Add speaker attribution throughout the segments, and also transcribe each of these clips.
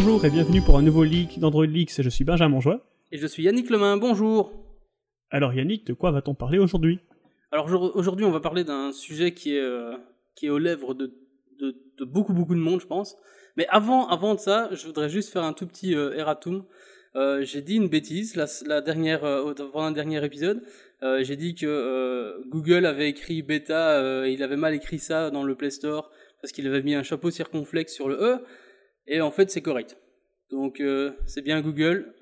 Speaker 1: bonjour et bienvenue pour un nouveau leak d'Android Leaks. Je suis Benjamin Joie.
Speaker 2: Et je suis Yannick Lemain, bonjour.
Speaker 1: Alors Yannick, de quoi va-t-on parler aujourd'hui?
Speaker 2: Alors aujourd'hui, on va parler d'un sujet qui est, euh, qui est aux lèvres de, de, de, beaucoup beaucoup de monde, je pense. Mais avant, avant de ça, je voudrais juste faire un tout petit euh, erratum. Euh, j'ai dit une bêtise la, la dernière, euh, pendant un dernier épisode. Euh, j'ai dit que Google avait écrit bêta, il avait mal écrit ça dans le Play Store parce qu'il avait mis un chapeau circonflexe sur le E. Et en fait, c'est correct. Donc, c'est bien Google.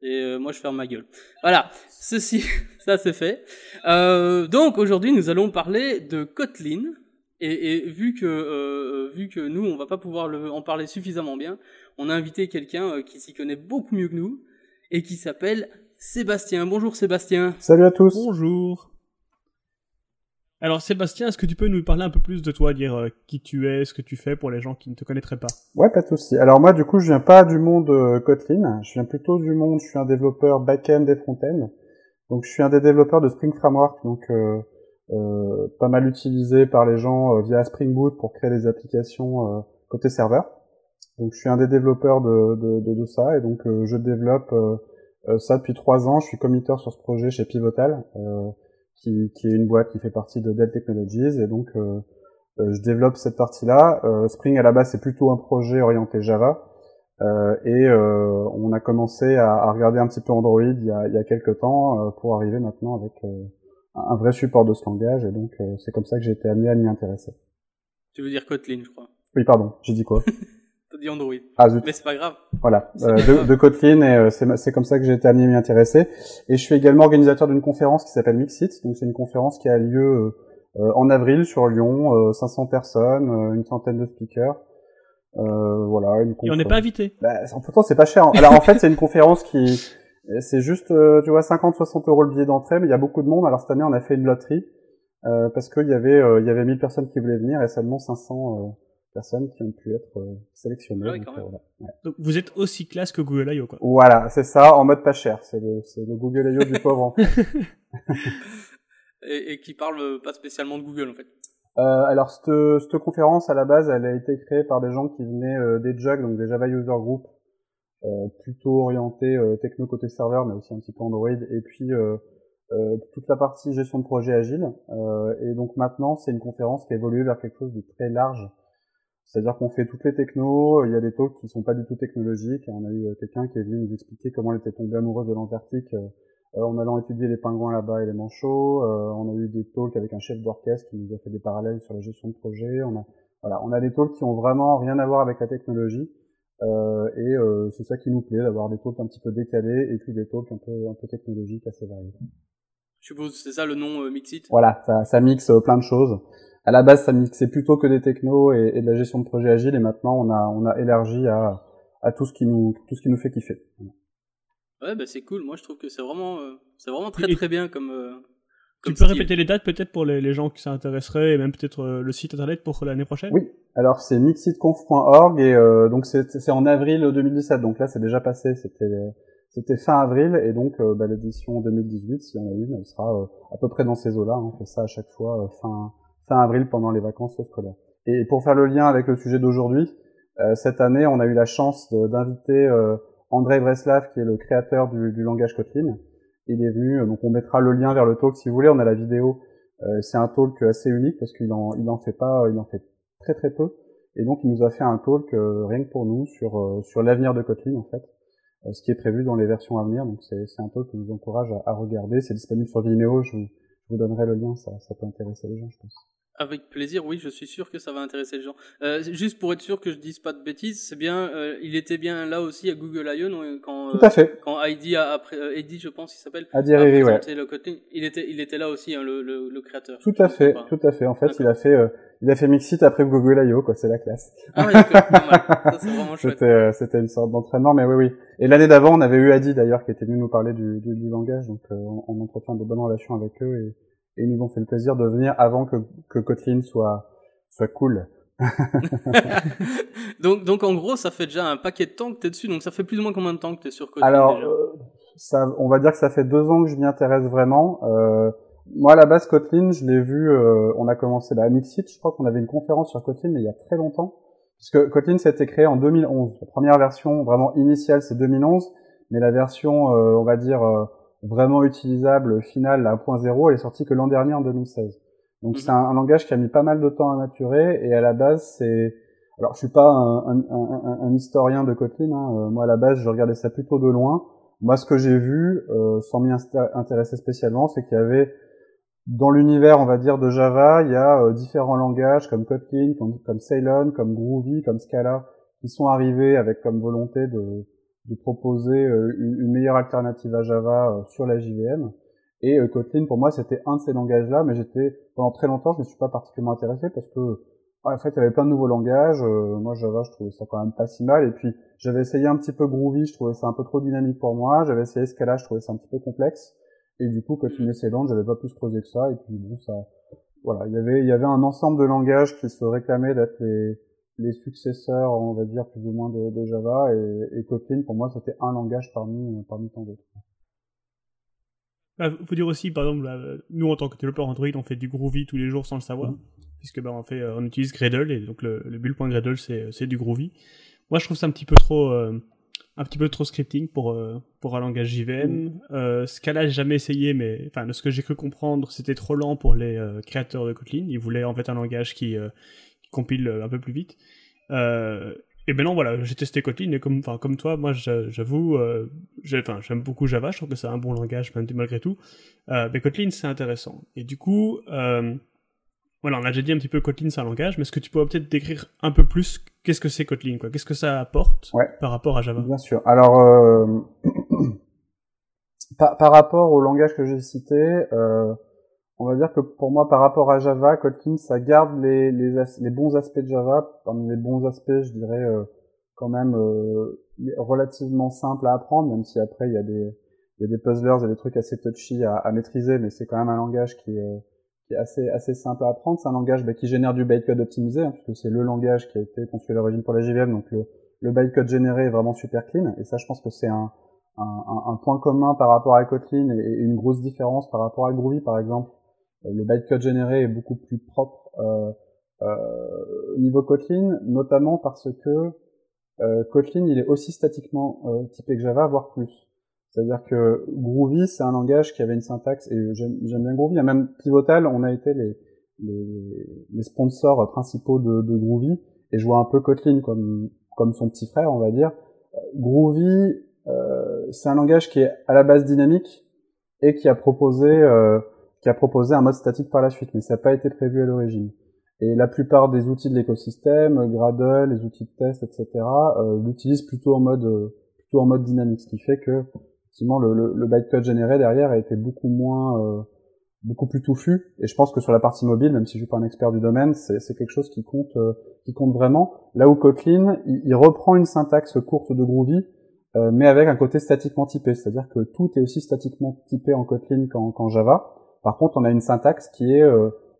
Speaker 2: Et moi, je ferme ma gueule. Voilà, ceci, ça c'est fait. donc, aujourd'hui, nous allons parler de Kotlin. Et, et vu que euh, vu que nous on va pas pouvoir le, en parler suffisamment bien, on a invité quelqu'un euh, qui s'y connaît beaucoup mieux que nous et qui s'appelle Sébastien. Bonjour Sébastien.
Speaker 3: Salut à tous.
Speaker 1: Bonjour. Alors Sébastien, est-ce que tu peux nous parler un peu plus de toi, dire euh, qui tu es, ce que tu fais pour les gens qui ne te connaîtraient pas?
Speaker 3: Ouais, pas de souci. Alors moi, du coup, je viens pas du monde euh, Kotlin. Je viens plutôt du monde. Je suis un développeur back-end et front-end. Donc, je suis un des développeurs de Spring Framework. Donc euh, euh, pas mal utilisé par les gens via Spring Boot pour créer des applications côté serveur. Donc je suis un des développeurs de, de, de, ça et donc je développe ça depuis trois ans. Je suis committeur sur ce projet chez Pivotal, qui, qui, est une boîte qui fait partie de Dell Technologies et donc je développe cette partie-là. Spring à la base c'est plutôt un projet orienté Java. Euh, et euh, on a commencé à, à, regarder un petit peu Android il y a, il y a quelques temps euh, pour arriver maintenant avec un vrai support de ce langage, et donc euh, c'est comme ça que j'ai été amené à m'y intéresser.
Speaker 2: Tu veux dire Kotlin, je crois.
Speaker 3: Oui, pardon, j'ai dit quoi?
Speaker 2: T'as dit Android.
Speaker 3: Ah zut.
Speaker 2: Mais c'est pas grave.
Speaker 3: Voilà, euh, de, de, Kotlin, et euh, c'est comme ça que j'ai été amené à m'y intéresser. Et je suis également organisateur d'une conférence qui s'appelle Mixit, donc c'est une conférence qui a lieu euh, en avril sur Lyon, 500 personnes, une centaine de speakers. voilà, une
Speaker 1: Et on n'est pas invité.
Speaker 3: Bah, pourtant, c'est pas cher. Hein. Alors en fait, c'est une conférence qui c'est juste, euh, tu vois, 50-60 euros le billet d'entrée, mais il y a beaucoup de monde. Alors cette année, on a fait une loterie euh, parce qu'il y avait, euh, il y avait 1000 personnes qui voulaient venir et seulement 500 personnes qui ont pu être sélectionnées.
Speaker 2: Ouais, donc,
Speaker 3: voilà.
Speaker 1: ouais. donc, vous êtes aussi classe que Google I.O. quoi.
Speaker 3: Voilà, c'est ça, en mode pas cher. C'est le, c'est le Google I.O. du pauvre.
Speaker 2: et, et, qui parle pas spécialement de Google en fait.
Speaker 3: Euh, alors cette, cette conférence à la base, elle a été créée par des gens qui venaient des JUG, donc des Java User Group, euh, plutôt orienté euh, techno côté serveur, mais aussi un petit peu Android, et puis euh, toute la partie gestion de projet agile. et donc maintenant, c'est une conférence qui a évolué vers quelque chose de très large. C'est-à-dire qu'on fait toutes les technos, il y a des talks qui sont pas du tout technologiques. On a eu quelqu'un qui est venu nous expliquer comment elle était tombée amoureuse de l'Antarctique en allant étudier les pingouins là-bas et les manchots. on a eu des talks avec un chef d'orchestre qui nous a fait des parallèles sur la gestion de projet. On a, voilà, on a des talks qui ont vraiment rien à voir avec la technologie. Euh, et euh, c'est ça qui nous plaît, d'avoir des talks un petit peu décalés et puis des talks un peu, un peu technologiques assez variés.
Speaker 2: Je suppose c'est ça le nom euh, Mixit?
Speaker 3: Voilà, ça, ça mixe euh, plein de choses. À la base, ça mixait plutôt que des technos et, et, de la gestion de projet agile, et maintenant on a, on a élargi à, à tout ce qui nous, tout ce qui nous fait kiffer.
Speaker 2: Ouais, bah c'est cool. Moi, je trouve que c'est vraiment, euh, c'est vraiment très très bien comme. Euh,
Speaker 1: tu peux répéter les dates peut-être pour les, les, gens qui s'intéresseraient et même peut-être euh, le site internet pour l'année prochaine?
Speaker 3: Oui, alors c'est mixitconf.org et euh, donc c'est en avril 2017, donc là c'est déjà passé, c'était c'était fin avril et donc euh, bah, l'édition 2018, si on a une, elle sera euh, à peu près dans ces eaux-là, on fait ça à chaque fois euh, fin, fin avril pendant les vacances scolaires. Et pour faire le lien avec le sujet d'aujourd'hui, cette année on a eu la chance d'inviter André Vreslav qui est le créateur du, du langage Kotlin, il est venu, donc on mettra le lien vers le talk si vous voulez, on a la vidéo. Euh, c'est un talk assez unique parce qu'il en, il en fait pas, il en fait très très peu. Et donc il nous a fait un talk euh, rien que pour nous sur euh, sur l'avenir de Kotlin en fait, ce qui est prévu dans les versions à venir. Donc c'est c'est un talk que je vous encourage à, à regarder. C'est disponible sur Vimeo. Je vous, je vous donnerai le lien, ça ça peut intéresser les gens, je pense.
Speaker 2: Avec plaisir, oui, je suis sûr que ça va intéresser les gens. Euh, juste pour être sûr que je dise pas de bêtises, c'est bien, euh, il était bien là aussi à Google I.O. quand
Speaker 3: Tout à fait.
Speaker 2: quand Heidi a après euh, Eddie, je pense, il s'appelle.
Speaker 3: Heidi Riri, ouais.
Speaker 2: Le côté, il était il était là aussi, hein, le, le, le créateur.
Speaker 3: Tout à fait, tout à fait. En fait, il a fait euh, il a fait Mixit après Google I.O. quoi, c'est la classe.
Speaker 2: Ah ouais, c'est vraiment chouette.
Speaker 3: C'était c'était une sorte d'entraînement, mais oui oui. Et l'année d'avant, on avait eu Adi d'ailleurs qui était venu nous parler du du, du langage, donc on, on entretient de bonnes relations avec eux et et ils nous ont fait le plaisir de venir avant que, que Kotlin soit, soit cool.
Speaker 2: donc, donc en gros, ça fait déjà un paquet de temps que tu es dessus. Donc ça fait plus ou moins combien de temps que tu es sur Kotlin
Speaker 3: Alors,
Speaker 2: déjà
Speaker 3: euh, ça, on va dire que ça fait deux ans que je m'y intéresse vraiment. Euh, moi, à la base, Kotlin, je l'ai vu. Euh, on a commencé bah, à Mixit. Je crois qu'on avait une conférence sur Kotlin, mais il y a très longtemps. Parce que Kotlin s'était créé en 2011. La première version vraiment initiale, c'est 2011, mais la version, euh, on va dire, euh, vraiment utilisable finale, la 1.0, elle est sortie que l'an dernier, en 2016. Donc mhm. c'est un, langage qui a mis pas mal de temps à maturer, et à la base, c'est... Alors je suis pas un, un, un, un historien de Kotlin, hein. Euh, moi à la base, je regardais ça plutôt de loin. Moi, ce que j'ai vu, sans m'y intéresser spécialement, c'est qu'il y avait dans l'univers, on va dire, de Java, il y a euh, différents langages comme Kotlin, comme, comme Ceylon, comme Groovy, comme Scala, qui sont arrivés avec comme volonté de, de proposer euh, une, meilleure alternative à Java euh, sur la JVM. Et Kotlin, pour moi, c'était un de ces langages-là, mais j'étais pendant très longtemps, je ne me suis pas particulièrement intéressé parce que en fait, il y avait plein de nouveaux langages. moi, Java, je trouvais ça quand même pas si mal. Et puis, j'avais essayé un petit peu Groovy, je trouvais ça un peu trop dynamique pour moi. J'avais essayé Scala, je trouvais ça un petit peu complexe. Et du coup, continuer ces langues, j'avais pas plus creusé que ça. Et puis bon, ça, voilà, il y avait, il y avait un ensemble de langages qui se réclamaient d'être les, les successeurs, on va dire plus ou moins de, de Java. Et, et, Kotlin, pour moi, c'était un langage parmi, parmi tant d'autres.
Speaker 1: Il ah, faut dire aussi, par exemple, nous en tant que développeurs Android, on fait du Groovy tous les jours sans le savoir, mm. puisque ben on fait, on utilise Gradle et donc le, le build.gradle c'est c'est du Groovy. Moi, je trouve ça un petit peu trop euh, un petit peu trop scripting pour euh, pour un langage JVM. Mm. Euh, Scala, j'ai jamais essayé, mais enfin, de ce que j'ai cru comprendre, c'était trop lent pour les euh, créateurs de Kotlin. Ils voulaient en fait un langage qui, euh, qui compile un peu plus vite. et maintenant, voilà, j'ai testé Kotlin et comme comme toi, moi, j'avoue, enfin, j'aime beaucoup Java. Je trouve que c'est un bon langage malgré tout. mais Kotlin, c'est intéressant. Et du coup. Voilà, on a déjà dit un petit peu Kotlin, c'est un langage, mais est-ce que tu pourrais peut-être décrire un peu plus qu'est-ce que c'est Kotlin, quoi? Qu'est-ce que ça apporte par rapport à Java?
Speaker 3: Bien sûr. Alors, euh, par, rapport au langage que j'ai cité, euh, on va dire que pour moi, par rapport à Java, Kotlin, ça garde les, bons aspects de Java. Parmi les bons aspects, je dirais euh, quand même relativement simple à apprendre, même si après il y a des, il y a des et des trucs assez touchy à, maîtriser, mais c'est quand même un langage qui est assez assez simple à apprendre. C'est un langage bah, qui génère du bytecode optimisé, hein, puisque c'est le langage qui a été construit à l'origine pour la JVM. Donc le, bytecode généré est vraiment super clean. Et ça, je pense que c'est un, point commun par rapport à Kotlin et, une grosse différence par rapport à Groovy, par exemple. Euh, le bytecode généré est beaucoup plus propre euh, euh, niveau Kotlin, notamment parce que Kotlin il est aussi statiquement typé que Java, voire plus. C'est-à-dire que Groovy, c'est un langage qui avait une syntaxe, et j'aime bien Groovy, même Pivotal, on a été les, les, les sponsors principaux de, de, Groovy, et je vois un peu Kotlin comme, comme son petit frère, on va dire. Groovy, euh, c'est un langage qui est à la base dynamique, et qui a proposé, euh, qui a proposé un mode statique par la suite, mais ça n'a pas été prévu à l'origine. Et la plupart des outils de l'écosystème, Gradle, les outils de test, etc., euh, l'utilisent plutôt en mode plutôt en mode dynamique, ce qui fait que effectivement le, le, le bytecode généré derrière a été beaucoup moins euh, beaucoup plus touffu et je pense que sur la partie mobile même si je suis pas un expert du domaine c'est quelque chose qui compte euh, qui compte vraiment là où Kotlin il, reprend une syntaxe courte de Groovy euh, mais avec un côté statiquement typé c'est-à-dire que tout est aussi statiquement typé en Kotlin qu'en Java par contre on a une syntaxe qui est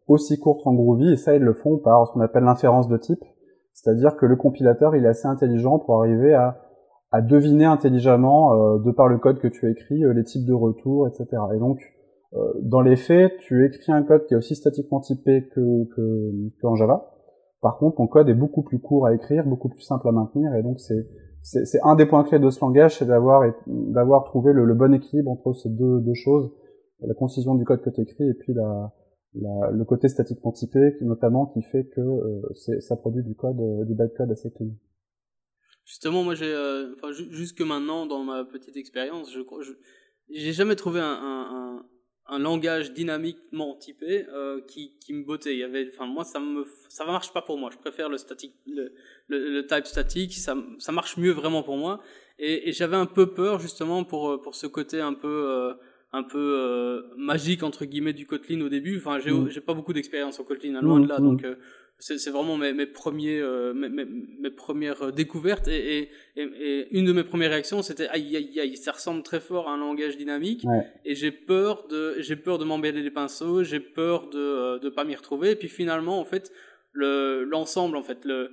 Speaker 3: aussi courte en Groovy et ça ils le font par ce qu'on appelle l'inférence de type c'est-à-dire que le compilateur il est assez intelligent pour arriver à à deviner intelligemment, euh, de par le code que tu écris, euh, les types de retours, etc. Et donc, euh, dans les faits, tu écris un code qui est aussi statiquement typé que, que, en Java. Par contre, ton code est beaucoup plus court à écrire, beaucoup plus simple à maintenir, et donc c'est c'est un des points clés de ce langage, c'est d'avoir d'avoir trouvé le, bon équilibre entre ces deux, deux choses, la concision du code que tu écris et puis la, la, le côté statiquement typé, notamment qui fait que euh, ça produit du code, du bytecode assez clean.
Speaker 2: Justement, moi, j'ai, euh, jusque maintenant, dans ma petite expérience, je j'ai jamais trouvé un, un, un, langage dynamiquement typé euh, qui, qui me bottait. Il y avait, enfin, moi, ça me, ça marche pas pour moi. Je préfère le statique, le, le, type statique. Ça, ça marche mieux vraiment pour moi. Et, et j'avais un peu peur justement pour pour ce côté un peu euh, un peu euh, magique entre guillemets du Kotlin au début. Enfin, j'ai mmh. j'ai pas beaucoup d'expérience au Kotlin, hein, loin de là, mmh, donc c'est vraiment mes, mes premiers euh, mes, mes, premières euh, découvertes. Et, et, et, une de mes premières réactions c'était aïe aïe aïe ça ressemble très fort à un langage dynamique. Et j'ai peur de j'ai peur de m'embêter les pinceaux j'ai peur de euh, de pas m'y retrouver. Et puis finalement en fait le l'ensemble en fait le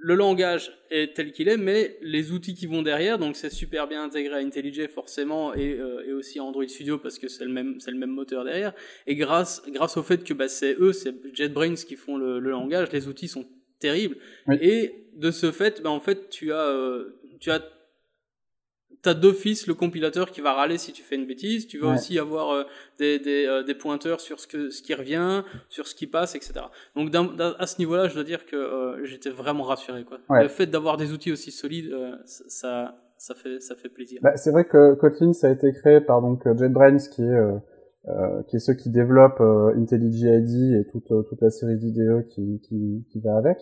Speaker 2: le langage est tel qu'il est, mais les outils qui vont derrière, donc c'est super bien intégré à IntelliJ forcément et, euh, et aussi à Android Studio parce que c'est le même c'est le même moteur derrière. Et grâce grâce au fait que bah, c'est eux, c'est JetBrains qui font le, le, langage, les outils sont terrible. Et de ce fait, ben, en fait, tu as, euh, tu as t'as d'office le compilateur qui va râler si tu fais une bêtise. Tu vas aussi avoir euh, des, des, euh, des, pointeurs sur ce, que, ce qui revient, sur ce qui passe, etc. Donc à ce niveau-là, je dois dire que euh, j'étais vraiment rassuré. Quoi. Le fait d'avoir des outils aussi solides, ça, ça, fait, ça fait plaisir.
Speaker 3: Bah, c'est vrai que Kotlin, ça a été créé par donc JetBrains, qui est, qui est ceux qui développent IntelliJ IDEA et toute, toute la série d'IDE qui, qui, qui va avec.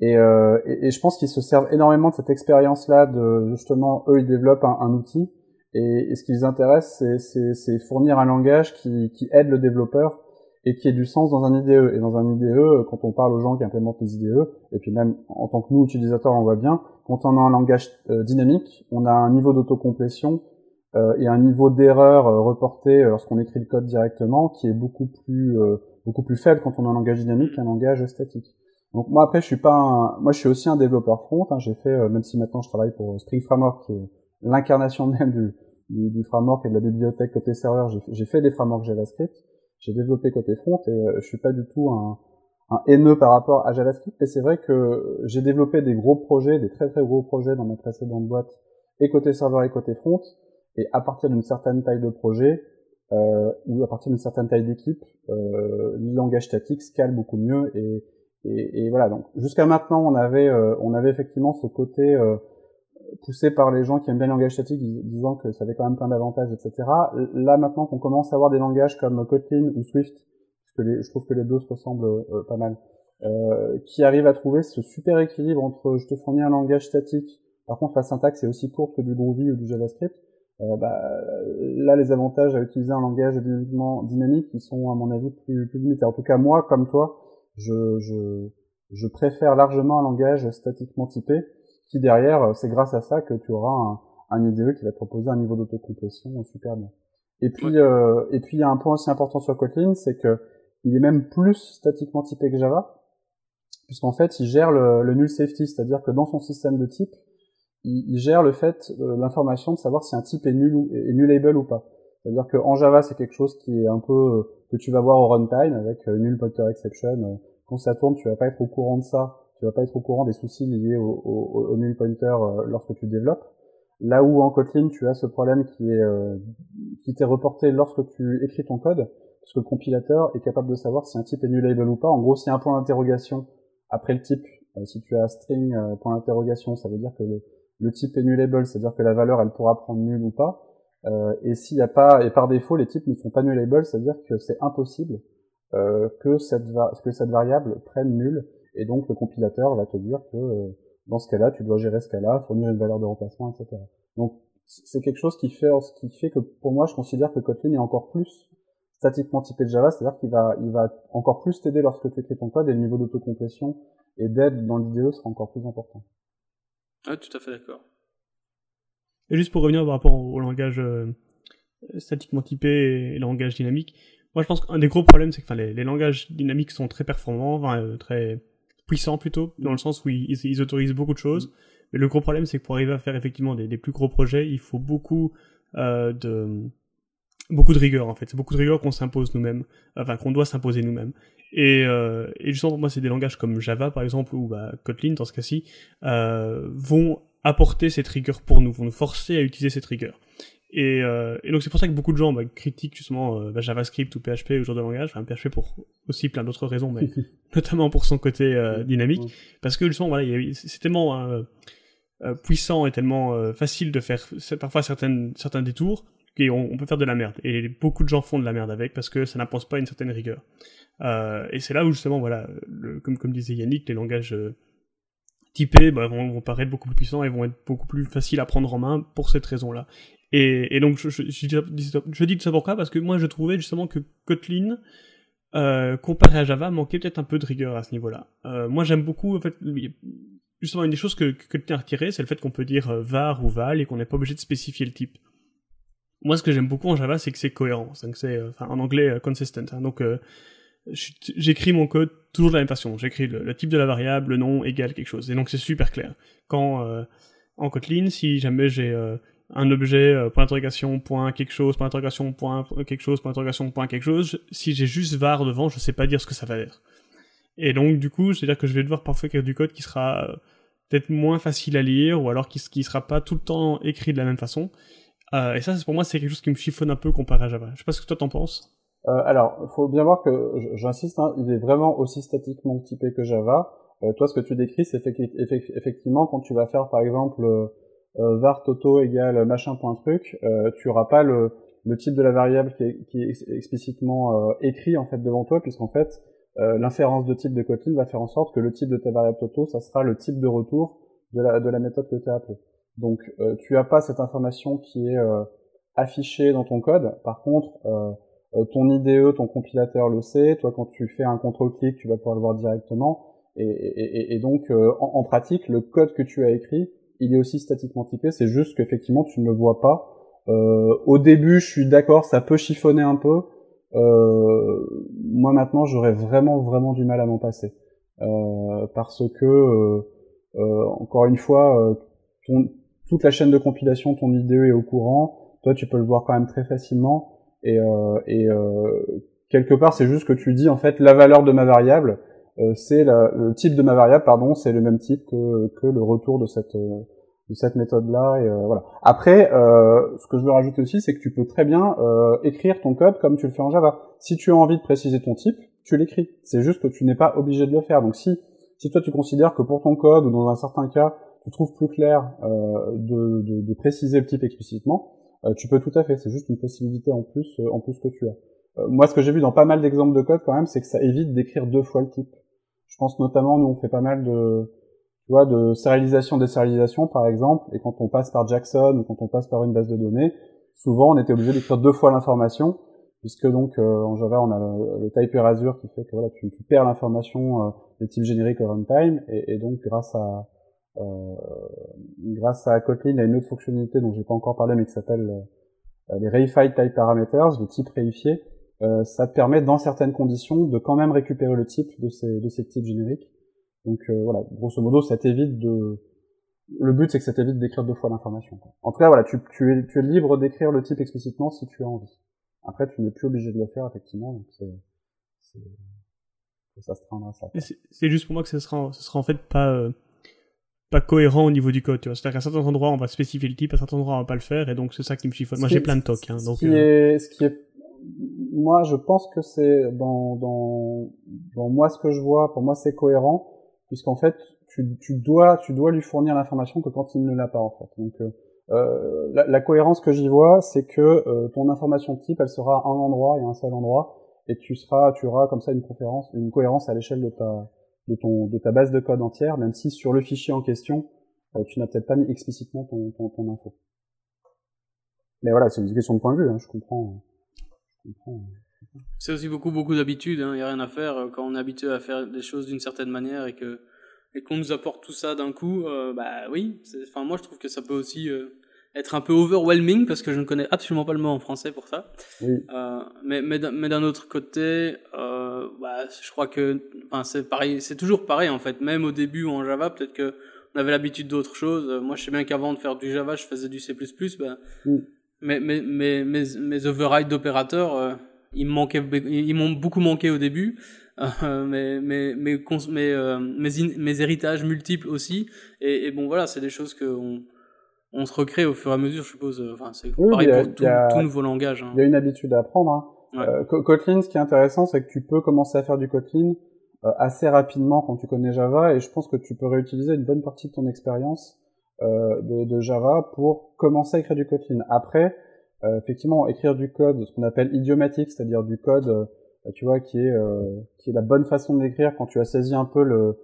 Speaker 3: Et, euh, et, je pense qu'ils se servent énormément de cette expérience-là, de justement, eux, ils développent un, un outil, et, et, ce qui les intéresse, c'est fournir un langage qui, qui, aide le développeur et qui ait du sens dans un IDE. Et dans un IDE, quand on parle aux gens qui implémentent les IDE, et puis même en tant que nous, utilisateurs, on voit bien, quand on a un langage euh, dynamique, on a un niveau d'autocomplétion euh, et un niveau d'erreur euh, reporté lorsqu'on écrit le code directement qui est beaucoup plus, beaucoup plus faible quand on a un langage dynamique qu'un langage statique. Donc moi après je suis pas un... moi je suis aussi un développeur front. Hein. J'ai fait euh, même si maintenant je travaille pour Spring Framework qui est l'incarnation même du, du, framework et de la bibliothèque côté serveur. J'ai fait des frameworks JavaScript. J'ai développé côté front et euh, je suis pas du tout un, un haineux par rapport à JavaScript. Mais c'est vrai que j'ai développé des gros projets, des très très gros projets dans mes précédentes boîtes et côté serveur et côté front. Et à partir d'une certaine taille de projet, euh, ou à partir d'une certaine taille d'équipe, euh, le langage statique scale beaucoup mieux et et, et, voilà, donc jusqu'à maintenant, on avait, euh, on avait effectivement ce côté euh, poussé par les gens qui aiment bien le langage statique, disant que ça avait quand même plein d'avantages, etc. Là, maintenant qu'on commence à avoir des langages comme Kotlin ou Swift, parce que les, je trouve que les deux se ressemblent euh, pas mal, qui arrivent à trouver ce super équilibre entre je te fournis un langage statique, par contre la syntaxe est aussi courte que du Groovy ou du JavaScript, bah, là, les avantages à utiliser un langage dynamiquement dynamique, ils sont à mon avis plus, plus limités. En tout cas, moi, comme toi, je, je, je préfère largement un langage statiquement typé, qui derrière, c'est grâce à ça que tu auras un, un IDE qui va te proposer un niveau d'autocomplétion super bien. Et puis, euh, et puis il y a un point aussi important sur Kotlin, c'est que il est même plus statiquement typé que Java, puisqu'en fait, il gère le, le null safety, c'est-à-dire que dans son système de type, il, il gère le fait, euh, l'information de savoir si un type est nul ou est nullable ou pas. C'est-à-dire qu'en Java, c'est quelque chose qui est un peu euh, que tu vas voir au runtime avec euh, null pointer exception quand ça tourne, tu vas pas être au courant de ça, tu vas pas être au courant des soucis liés au, null pointer euh, lorsque tu développes. Là où en Kotlin, tu as ce problème qui est euh, qui t'est reporté lorsque tu écris ton code, parce que le compilateur est capable de savoir si un type est nullable ou pas. En gros, s'il y a un point d'interrogation après le type, euh, si tu as string point d'interrogation, ça veut dire que le, le type est nullable, c'est-à-dire que la valeur elle pourra prendre nul ou pas. Et s'il n'y a pas, et par défaut, les types ne sont pas nullable, c'est-à-dire que c'est impossible euh, que, cette que cette variable prenne nul, et donc le compilateur va te dire que euh, dans ce cas-là, tu dois gérer ce cas-là, fournir une valeur de remplacement, etc. Donc c'est quelque chose qui fait, qui fait que pour moi, je considère que Kotlin est encore plus statiquement typé de Java, c'est-à-dire qu'il va, il va encore plus t'aider lorsque tu écris ton code et le niveau d'autocomplétion et d'aide dans l'IDE sera encore plus important.
Speaker 2: Ah, tout à fait d'accord.
Speaker 1: Et juste pour revenir par rapport au langage euh, statiquement typé et le langage dynamique, moi, je pense qu'un des gros problèmes, c'est que les, les, langages dynamiques sont très performants, euh, très puissants plutôt, dans le sens où ils, ils, autorisent beaucoup de choses. Mais le gros problème, c'est que pour arriver à faire effectivement des, des plus gros projets, il faut beaucoup euh, de beaucoup de rigueur en fait. C'est beaucoup de rigueur qu'on s'impose nous-mêmes, enfin qu'on doit s'imposer nous-mêmes. Et, euh, et justement, pour moi, c'est des langages comme Java par exemple ou bah, Kotlin dans ce cas-ci euh, vont apporter cette rigueur pour nous, vont nous forcer à utiliser cette rigueur. Et, euh, et, donc c'est pour ça que beaucoup de gens bah, critiquent justement euh, bah, JavaScript ou PHP ou ce genre de langage, enfin PHP pour aussi plein d'autres raisons, mais notamment pour son côté euh, dynamique, parce que justement voilà, c'est tellement euh, puissant et tellement facile de faire parfois certaines, certains détours qu'on on peut faire de la merde. Et beaucoup de gens font de la merde avec parce que ça n'impose pas une certaine rigueur. et c'est là où justement voilà, le, comme comme disait Yannick, les langages typés bah, vont, paraître beaucoup plus puissants et vont être beaucoup plus faciles à prendre en main pour cette raison-là. Et, donc, je, dis ça pourquoi Parce que moi, je trouvais justement que Kotlin, euh, comparé à Java, manquait peut-être un peu de rigueur à ce niveau-là. Euh, moi, j'aime beaucoup, en fait, justement, une des choses que, Kotlin a retiré, c'est le fait qu'on peut dire euh, var ou val et qu'on n'est pas obligé de spécifier le type. Moi, ce que j'aime beaucoup en Java, c'est que c'est cohérent. C'est, en anglais, consistent. Hein. donc, j'écris mon code toujours de la même façon. J'écris le, type de la variable, le nom égale quelque chose. Et donc, c'est super clair. Quand, en Kotlin, si jamais j'ai un objet, euh, point d'interrogation, point quelque chose, point d'interrogation, point quelque chose, point d'interrogation, point quelque chose, si j'ai juste var devant, je sais pas dire ce que ça va être. Et donc, du coup, c'est-à-dire que je vais devoir parfois écrire du code qui sera euh, peut-être moins facile à lire, ou alors qui, qui sera pas tout le temps écrit de la même façon. Euh, et ça, pour moi, c'est quelque chose qui me chiffonne un peu comparé à Java. Je sais pas ce que toi t'en penses.
Speaker 3: Euh, alors, faut bien voir que, j'insiste, hein, il est vraiment aussi statiquement typé que Java. Euh, toi, ce que tu décris, c'est effectivement quand tu vas faire, par exemple, euh, euh var toto égale machin point truc, euh, tu auras pas le, type de la variable qui est, explicitement écrit en fait devant toi, puisqu'en fait, l'inférence de type de Kotlin va faire en sorte que le type de ta variable toto, ça sera le type de retour de la, de la méthode que tu as appelée. Donc, tu as pas cette information qui est affichée dans ton code. Par contre, ton IDE, ton compilateur le sait. Toi, quand tu fais un contrôle-clic, tu vas pouvoir le voir directement. Et, donc, euh, en, pratique, le code que tu as écrit, il est aussi statiquement typé. C'est juste qu'effectivement, tu ne le vois pas. Euh, au début, je suis d'accord, ça peut chiffonner un peu. Euh, moi, maintenant, j'aurais vraiment, vraiment du mal à m'en passer. Euh, parce que, encore une fois, toute la chaîne de compilation, ton IDE est au courant. Toi, tu peux le voir quand même très facilement. Et, euh, et euh, quelque part, c'est juste que tu dis en fait la valeur de ma variable, euh, c'est le type de ma variable, pardon, c'est le même type que, que le retour de cette de cette méthode-là. Et voilà. Après, euh, ce que je veux rajouter aussi, c'est que tu peux très bien euh, écrire ton code comme tu le fais en Java. Si tu as envie de préciser ton type, tu l'écris. C'est juste que tu n'es pas obligé de le faire. Donc si si toi tu considères que pour ton code ou dans un certain cas, tu trouves plus clair euh, de, de, de, préciser le type explicitement, euh, tu peux tout à fait. C'est juste une possibilité en plus, euh, en plus que tu as. Euh, moi, ce que j'ai vu dans pas mal d'exemples de code quand même, c'est que ça évite d'écrire deux fois le type. Je pense notamment, nous, on fait pas mal de, tu vois, de sérialisation, désérialisation, par exemple, et quand on passe par Jackson ou quand on passe par une base de données, souvent, on était obligé d'écrire deux fois l'information, puisque donc en Java, on a le, le type erasure qui fait que voilà, tu, tu perds l'information des types génériques au runtime, et, et donc grâce à euh, grâce à Kotlin, il y a une autre fonctionnalité dont j'ai pas encore parlé, mais qui s'appelle euh, les Reified Type Parameters, le type réifié. Euh, ça te permet, dans certaines conditions, de quand même récupérer le type de ces, de ces types génériques. Donc voilà, grosso modo, ça t'évite de... Le but, c'est que ça t'évite d'écrire deux fois l'information. En tout cas, voilà, tu, tu, es, tu es libre d'écrire le type explicitement si tu as envie. Après, tu n'es plus obligé de le faire, effectivement, donc c'est... Ça se prendra ça.
Speaker 1: C'est juste pour moi que ce sera, ce sera en fait pas pas cohérent au niveau du code, tu vois. C'est-à-dire qu'à certains endroits, on va spécifier le type, à certains endroits, on va pas le faire, et donc c'est ça qui me chiffonne. Moi, j'ai plein de tocs, hein, donc.
Speaker 3: Ce qui, euh... est, ce qui est, moi, je pense que c'est dans, dans, dans moi ce que je vois, pour moi, c'est cohérent, puisqu'en fait, tu, tu dois, tu dois lui fournir l'information que quand il ne l'a pas, en fait. Donc, euh, euh la, la, cohérence que j'y vois, c'est que euh, ton information type, elle sera à un endroit et un seul endroit, et tu seras, tu auras comme ça une conférence, une cohérence à l'échelle de ta, de, ta base de code entière, même si sur le fichier en question, euh, tu n'as peut-être pas mis explicitement ton, ton, info. Mais voilà, c'est une question de point de vue, hein, je comprends.
Speaker 2: C'est aussi beaucoup beaucoup d'habitude, il hein, n'y a rien à faire euh, quand on est habitué à faire des choses d'une certaine manière et que et qu'on nous apporte tout ça d'un coup, euh, bah oui, enfin moi je trouve que ça peut aussi être un peu overwhelming parce que je ne connais absolument pas le mot en français pour ça. Oui. Euh, mais mais, d'un autre côté, euh, bah, je crois que enfin, c'est pareil, c'est toujours pareil en fait. Même au début en Java, peut-être que on avait l'habitude d'autres choses. Euh, moi, je sais bien qu'avant de faire du Java, je faisais du C++. Oui. mais, mais, mais mes, mes overrides d'opérateurs, euh, ils m'ont beaucoup manqué au début. Euh, mes, euh, mes, mes héritages multiples aussi. Et, et bon voilà, c'est des choses que on, on se recrée au fur et à mesure, je suppose. Enfin, c'est oui, pareil a, pour tout, a, tout, nouveau langage. Hein.
Speaker 3: Il y a une habitude à apprendre. Hein. Ouais. Euh, Kotlin, ce qui est intéressant, c'est que tu peux commencer à faire du Kotlin euh, assez rapidement quand tu connais Java, et je pense que tu peux réutiliser une bonne partie de ton expérience euh, de, de, Java pour commencer à écrire du Kotlin. Après, euh, effectivement, écrire du code, ce qu'on appelle idiomatique, c'est-à-dire du code, euh, tu vois, qui est qui est la bonne façon de l'écrire quand tu as saisi un peu le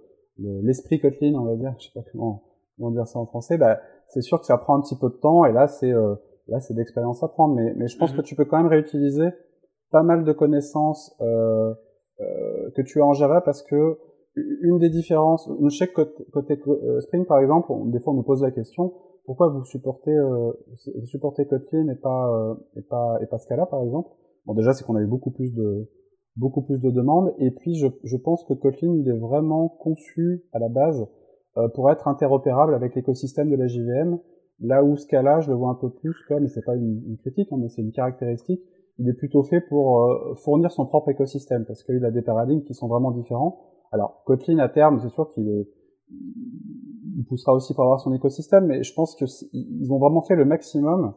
Speaker 3: l'esprit Kotlin, on va dire, je sais pas comment, comment dire ça en français, bah c'est sûr que ça prend un petit peu de temps et là c'est euh, là c'est d'expérience à prendre. Mais mais je pense mm -hmm. que tu peux quand même réutiliser pas mal de connaissances euh, euh, que tu as en Java parce que une des différences je sais que côté, côté euh, Spring par exemple on, des fois on nous pose la question pourquoi vous supportez euh, vous supportez Kotlin et pas et pas et pas Scala par exemple? Bon déjà c'est qu'on a eu beaucoup plus de beaucoup plus de demandes. Et puis je, je pense que Kotlin il est vraiment conçu à la base euh, pour être interopérable avec l'écosystème de la JVM. Là où Scala, je le vois un peu plus comme, c'est pas une, critique, hein, mais c'est une caractéristique, il est plutôt fait pour euh, fournir son propre écosystème, parce qu'il a des paradigmes qui sont vraiment différents. Alors Kotlin à terme, c'est sûr qu'il est, il poussera aussi pour avoir son écosystème, mais je pense que ils ont vraiment fait le maximum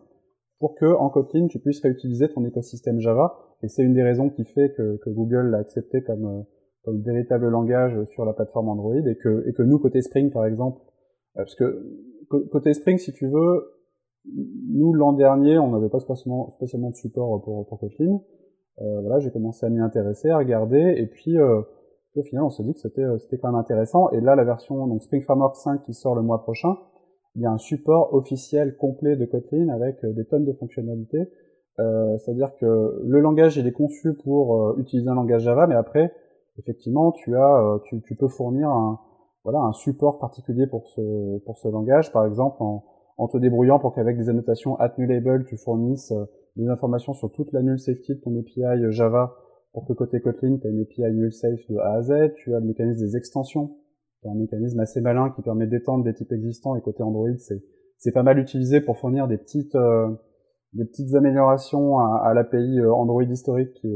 Speaker 3: pour que en Kotlin tu puisses réutiliser ton écosystème Java. Et c'est une des raisons qui fait que, que Google l'a accepté comme, euh, comme véritable langage sur la plateforme Android et que, et que nous côté Spring par exemple, euh, parce que côté Spring si tu veux, nous l'an dernier on n'avait pas spécialement, spécialement de support pour, pour Kotlin. Euh, voilà, j'ai commencé à m'y intéresser, à regarder, et puis euh, au final, on s'est dit que c'était euh, c'était quand même intéressant. Et là, la version donc Spring Framework 5 qui sort le mois prochain, il y a un support officiel complet de Kotlin avec euh, des tonnes de fonctionnalités. Euh, C'est-à-dire que le langage il est conçu pour utiliser un langage Java, mais après, effectivement, tu as tu, tu peux fournir un support particulier pour ce langage, par exemple en, te débrouillant pour qu'avec des annotations at new label, tu fournisses des informations sur toute la null safety de ton API Java pour que côté Kotlin, tu as une API null safe de A à Z, tu as le mécanisme des extensions, qui est un mécanisme assez malin qui permet d'étendre des types existants, et côté Android, c'est, pas mal utilisé pour fournir des petites, euh, améliorations à, à l'API euh, Android historique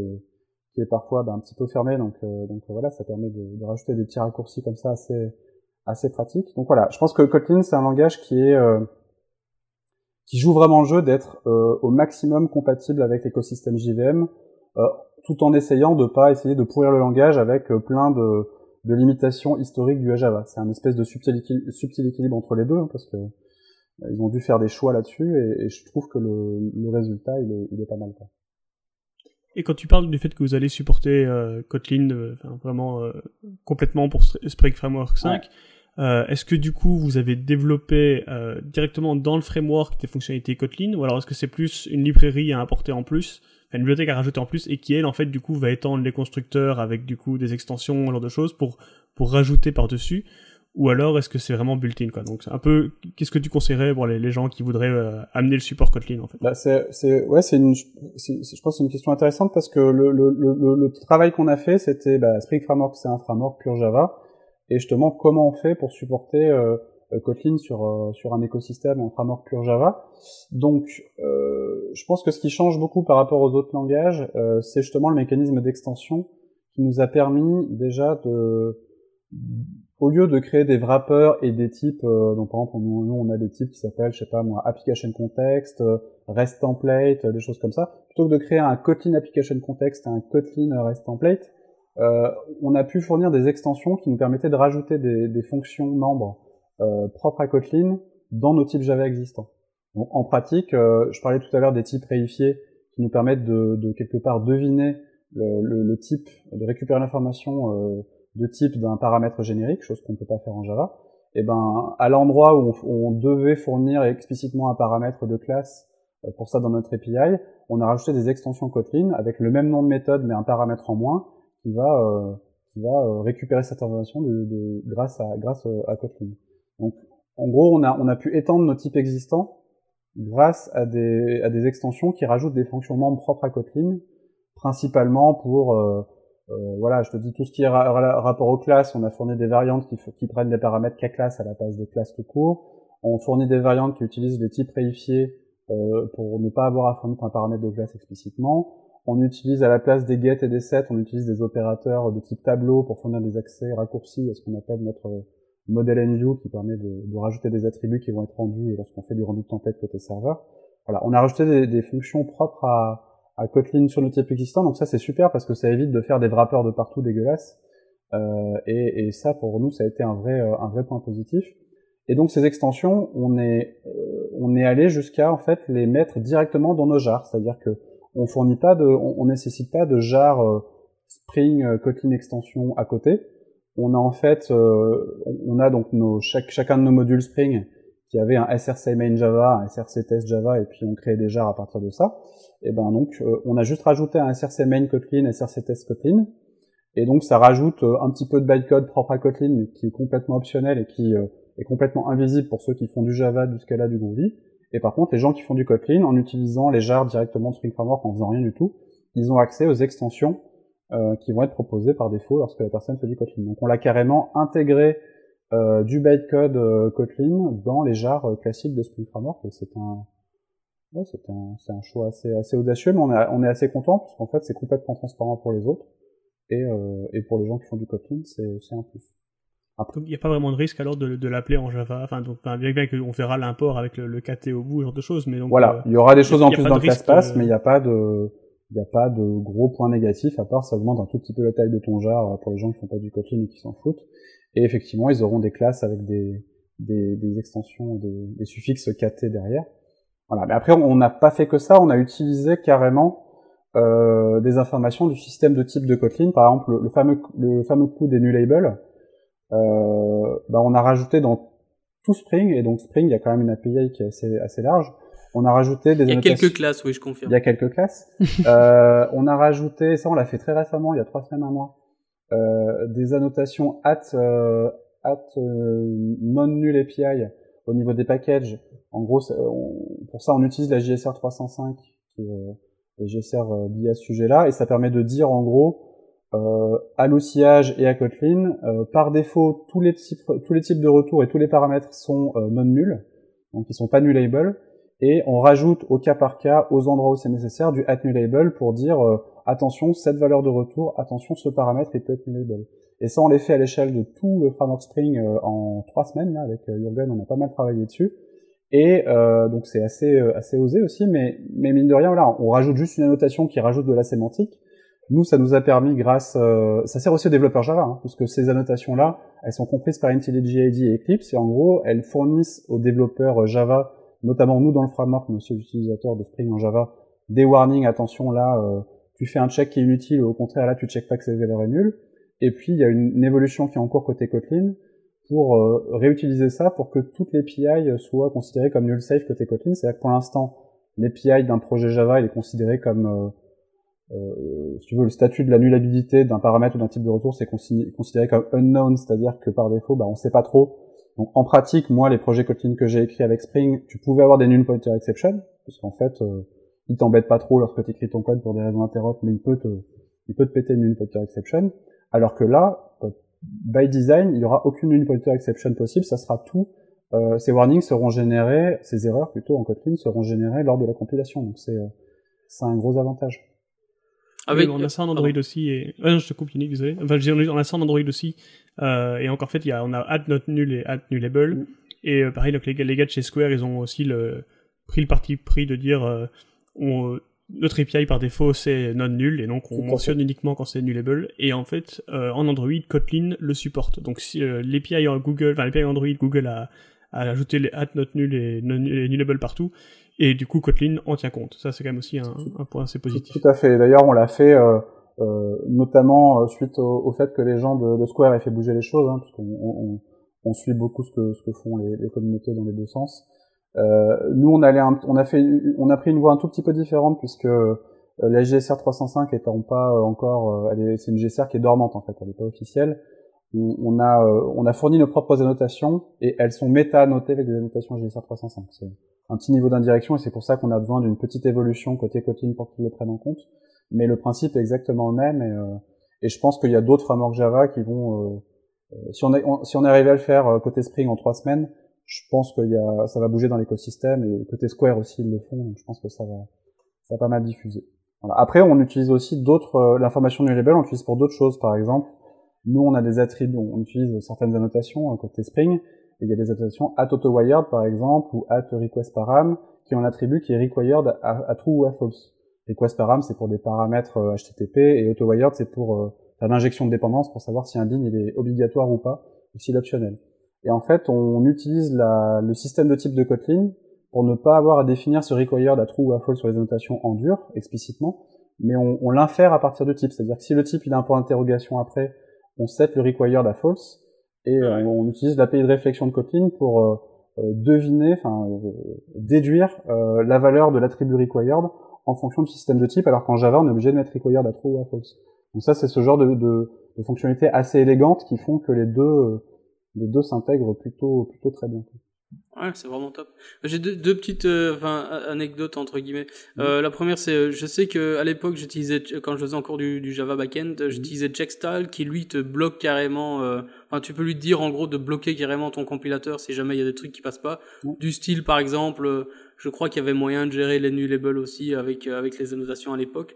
Speaker 3: qui est parfois bah, un petit peu fermé, donc, euh, donc voilà, ça permet de, de, rajouter des petits raccourcis comme ça assez, assez pratiques. Donc voilà, je pense que Kotlin, c'est un langage qui est, qui joue vraiment le jeu d'être au maximum compatible avec l'écosystème JVM, tout en essayant de pas essayer de pourrir le langage avec euh, plein de, de limitations historiques du Java. C'est un espèce de subtil, équilibre entre les deux, hein, parce que euh, ils ont dû faire des choix là-dessus, et, et, je trouve que le, le résultat, il est, il est, pas mal. Quoi.
Speaker 1: Et quand tu parles du fait que vous allez supporter euh, Kotlin euh, vraiment euh, complètement pour Spring Framework 5, ouais. Euh, est-ce que du coup vous avez développé euh, directement dans le framework des fonctionnalités Kotlin ou alors est-ce que c'est plus une librairie à importer en plus une bibliothèque à rajouter en plus et qui elle en fait du coup va étendre les constructeurs avec du coup des extensions, ce genre de choses pour pour rajouter par dessus ou alors est-ce que c'est vraiment built-in quoi? Donc c'est un peu qu'est-ce que tu conseillerais pour les, gens qui voudraient euh, amener le support Kotlin en fait?
Speaker 3: Bah c'est c'est ouais c'est une je pense c'est une question intéressante parce que le le le, le travail qu'on a fait c'était bah, Spring Framework c'est un framework pur Java. Et justement comment on fait pour supporter euh, Kotlin sur, euh, sur un écosystème, un framework pur Java? Donc, euh, je pense que ce qui change beaucoup par rapport aux autres langages, euh, c'est justement le mécanisme d'extension qui nous a permis déjà de, au lieu de créer des wrappers et des types, euh, donc par exemple nous, nous on a des types qui s'appellent, je sais pas moi, application context, rest template, des choses comme ça, plutôt que de créer un Kotlin application context et un Kotlin rest template, euh, on a pu fournir des extensions qui nous permettaient de rajouter des, des fonctions membres euh, propres à Kotlin dans nos types Java existants. Donc en pratique, euh, je parlais tout à l'heure des types réifiés qui nous permettent de, de quelque part deviner le, le, le, type, de récupérer l'information euh, de type d'un paramètre générique, chose qu'on ne peut pas faire en Java. Et ben à l'endroit où, on, devait fournir explicitement un paramètre de classe euh, pour ça dans notre API, on a rajouté des extensions Kotlin avec le même nom de méthode mais un paramètre en moins qui va euh, qui va euh, récupérer cette information de, de, grâce à grâce à Kotlin. Donc, en gros, on a, on a pu étendre nos types existants grâce à des, à des extensions qui rajoutent des fonctions membres propres à Kotlin, principalement pour, euh, euh, voilà, je te dis tout ce qui est ra rapport aux classes, on a fourni des variantes qui, prennent des paramètres K-class à la place de classe tout court, on fournit des variantes qui utilisent des types réifiés euh, pour ne pas avoir à fournir un paramètre de classe explicitement, on utilise à la place des get et des set, on utilise des opérateurs de type tableau pour fournir des accès raccourcis à ce qu'on appelle notre modèle NView qui permet de, rajouter des attributs qui vont être rendus lorsqu'on fait du rendu de tempête côté serveur. Voilà, on a rajouté des fonctions propres à, à, Kotlin sur nos types existants, donc ça c'est super parce que ça évite de faire des wrappers de partout dégueulasses. Euh, et, et, ça pour nous ça a été un vrai euh, un vrai point positif. Et donc ces extensions, on est euh, on est allé jusqu'à en fait les mettre directement dans nos jars, c'est-à-dire que on fournit pas de, on, on nécessite pas de jar euh, Spring euh, Kotlin extension à côté on a en fait, on a donc nos, chacun de nos modules Spring qui avait un src main Java, un src test Java, et puis on crée des jars à partir de ça. Et ben donc, euh, on a juste rajouté un src main Kotlin, src test Kotlin, et donc ça rajoute euh, un petit peu de bytecode propre à Kotlin, mais qui est complètement optionnel et qui est complètement invisible pour ceux qui font du Java, du Scala, du Groovy. Et par contre, les gens qui font du Kotlin, en utilisant les jars directement de Spring Framework, en faisant rien du tout, ils ont accès aux extensions euh, qui vont être proposés par défaut lorsque la personne fait du Kotlin. Donc on l'a carrément intégré euh, du bytecode euh, Kotlin dans les jars euh, classiques de Spring Framework et c'est un ouais, c'est un, un choix assez, assez audacieux mais on est, on est assez content parce qu'en fait c'est complètement transparent pour les autres Et, euh, et pour les gens qui font du Kotlin, c'est un plus.
Speaker 1: Après, il n'y a pas vraiment de risque alors de, de l'appeler en Java. Enfin, donc, bien, bien qu'on verra l'import avec le, le, KT au bout, ce genre de choses. Mais donc,
Speaker 3: voilà, il y aura des choses en plus dans le classe mais il n'y a pas de, il n'y a pas de gros points négatifs à part ça augmente un tout petit peu la taille de ton jar pour les gens qui font pas du Kotlin et qui s'en foutent. Et effectivement, ils auront des classes avec des, des, des extensions, des, des, suffixes KT derrière. Voilà. Mais après, on n'a pas fait que ça, on a utilisé carrément euh, des informations du système de type de Kotlin. Par exemple, le, fameux, le fameux coup des new labels. Euh, bah, on a rajouté dans tout Spring, et donc Spring, il y a quand même une API qui est assez, assez large. On a rajouté des
Speaker 2: Il y a quelques classes, oui, je confirme.
Speaker 3: Il y a quelques classes. euh, on a rajouté, ça on l'a fait très récemment, il y a trois semaines, un mois, euh, des annotations at, euh, at euh, non null API au niveau des packages. En gros, pour ça, on utilise la JSR 305, qui est euh, la JSR liée à ce sujet-là, et ça permet de dire en gros euh, à l'outillage et à Kotlin, euh, par défaut, tous les types, tous les types de retours et tous les paramètres sont non nuls, donc ils sont pas nullable, et on rajoute au cas par cas, aux endroits où c'est nécessaire, du at nullable pour dire attention, cette valeur de retour, attention, ce paramètre, il peut être nullable. Et ça, on l'a fait à l'échelle de tout le framework Spring euh, en trois semaines. Là, avec euh, Jürgen, on a pas mal travaillé dessus. Et euh, donc c'est assez assez osé aussi, mais mais mine de rien, voilà, on rajoute juste une annotation qui rajoute de la sémantique. Nous, ça nous a permis, grâce, ça sert aussi aux développeurs Java, hein, parce que ces annotations-là, elles sont comprises par IntelliJ IDE et Eclipse, et en gros, elles fournissent aux développeurs Java, notamment nous dans le framework, mais aussi aux utilisateurs de Spring en Java, des warnings, attention là, tu fais un check qui est inutile, ou au contraire là, tu check pas que cette valeur est nulle. Et puis, il y a une, évolution qui est en cours côté Kotlin pour euh, réutiliser ça pour que toutes les PI soient considérées comme null safe côté Kotlin. C'est-à-dire que pour l'instant, l'API d'un projet Java il est considéré comme, euh, euh, si tu veux, le statut de la nullabilité d'un paramètre ou d'un type de ressource est considéré comme unknown, c'est-à-dire que par défaut, bah, on sait pas trop. Donc en pratique, moi, les projets Kotlin que j'ai écrits avec Spring, tu pouvais avoir des null pointer exception, parce qu'en fait, euh, il t'embête pas trop lorsque tu écris ton code pour des raisons interop, mais il peut te, il peut te péter une null pointer exception. Alors que là, by design, il n'y aura aucune unpointer exception possible, ça sera tout. Euh, ces warnings seront générés, ces erreurs plutôt en Kotlin seront générées lors de la compilation. Donc c'est euh, c'est un gros avantage.
Speaker 1: Avec... on a ça en Android aussi et ah non, je te coupe Yannick, désolé. Enfin, on a ça en Android aussi euh, et encore en fait, il y a on a add not null et add nullable mm. et euh, pareil donc les, les gars de chez Square, ils ont aussi le, pris le parti pris de dire euh, on notre API par défaut c'est non nul et donc on mentionne uniquement quand c'est nullable. Et en fait euh, en Android Kotlin le supporte. Donc si euh, l'API en Google enfin l'API Android Google a, a, ajouté les at not nul et, non, nullable partout. Et du coup Kotlin en tient compte. Ça c'est quand même aussi un, un, point assez positif.
Speaker 3: Tout à fait. D'ailleurs on l'a fait euh, euh notamment euh, suite au, fait que les gens de, de, Square aient fait bouger les choses hein, parce qu'on on, on, suit beaucoup ce que, ce que font les, les communautés dans les deux sens. euh, nous, on, allait on a fait, on a pris une voie un tout petit peu différente puisque euh, la GSR 305 étant pas euh, encore, c'est une GSR qui est dormante en fait, elle n'est pas officielle. On, a, on a fourni nos propres annotations et elles sont méta-annotées avec des annotations GSR 305. C'est un petit niveau d'indirection et c'est pour ça qu'on a besoin d'une petite évolution côté Kotlin pour qu'ils le prennent en compte. Mais le principe est exactement le même et, et je pense qu'il y a d'autres frameworks Java qui vont, si on est, si on est arrivé à le faire côté Spring en trois semaines, je pense que y a, ça va bouger dans l'écosystème et côté Square aussi ils le font, donc je pense que ça va, ça va pas mal diffuser. Voilà. Après, on utilise aussi d'autres, euh, l'information du label, on utilise pour d'autres choses, par exemple. Nous, on a des attributs, on utilise certaines annotations euh, côté Spring, et il y a des annotations at autowired, par exemple, ou at request param, qui ont un attribut qui est required à, true ou à false. Request param, c'est pour des paramètres HTTP, euh, et autowired, c'est pour faire l'injection de dépendance pour savoir si un ligne il est obligatoire ou pas, ou s'il est optionnel. Et en fait, on utilise la, le système de type de Kotlin pour ne pas avoir à définir ce required à true ou à false sur les annotations en dur, explicitement, mais on, on l'infère à partir de type. C'est-à-dire que si le type il a un point d'interrogation après, on set le required à false, et euh, on utilise l'API de réflexion de Kotlin pour euh, euh, deviner, enfin déduire la valeur de l'attribut required en fonction du système de type, alors qu'en Java on est obligé de mettre required à true ou à false. Donc ça c'est ce genre de, de, de fonctionnalités assez élégantes qui font que les deux les deux s'intègrent plutôt plutôt très bien.
Speaker 2: Ouais, c'est vraiment top. J'ai deux, deux, petites euh, anecdotes entre guillemets. Euh, la première, c'est, euh, je sais que à l'époque, j'utilisais quand je faisais encore du, du Java backend, mm j'utilisais Checkstyle qui lui te bloque carrément. Euh, enfin, tu peux lui dire en gros de bloquer carrément ton compilateur si jamais il y a des trucs qui passent pas. Du style, par exemple, je crois qu'il y avait moyen de gérer les nullables aussi avec avec les annotations à l'époque.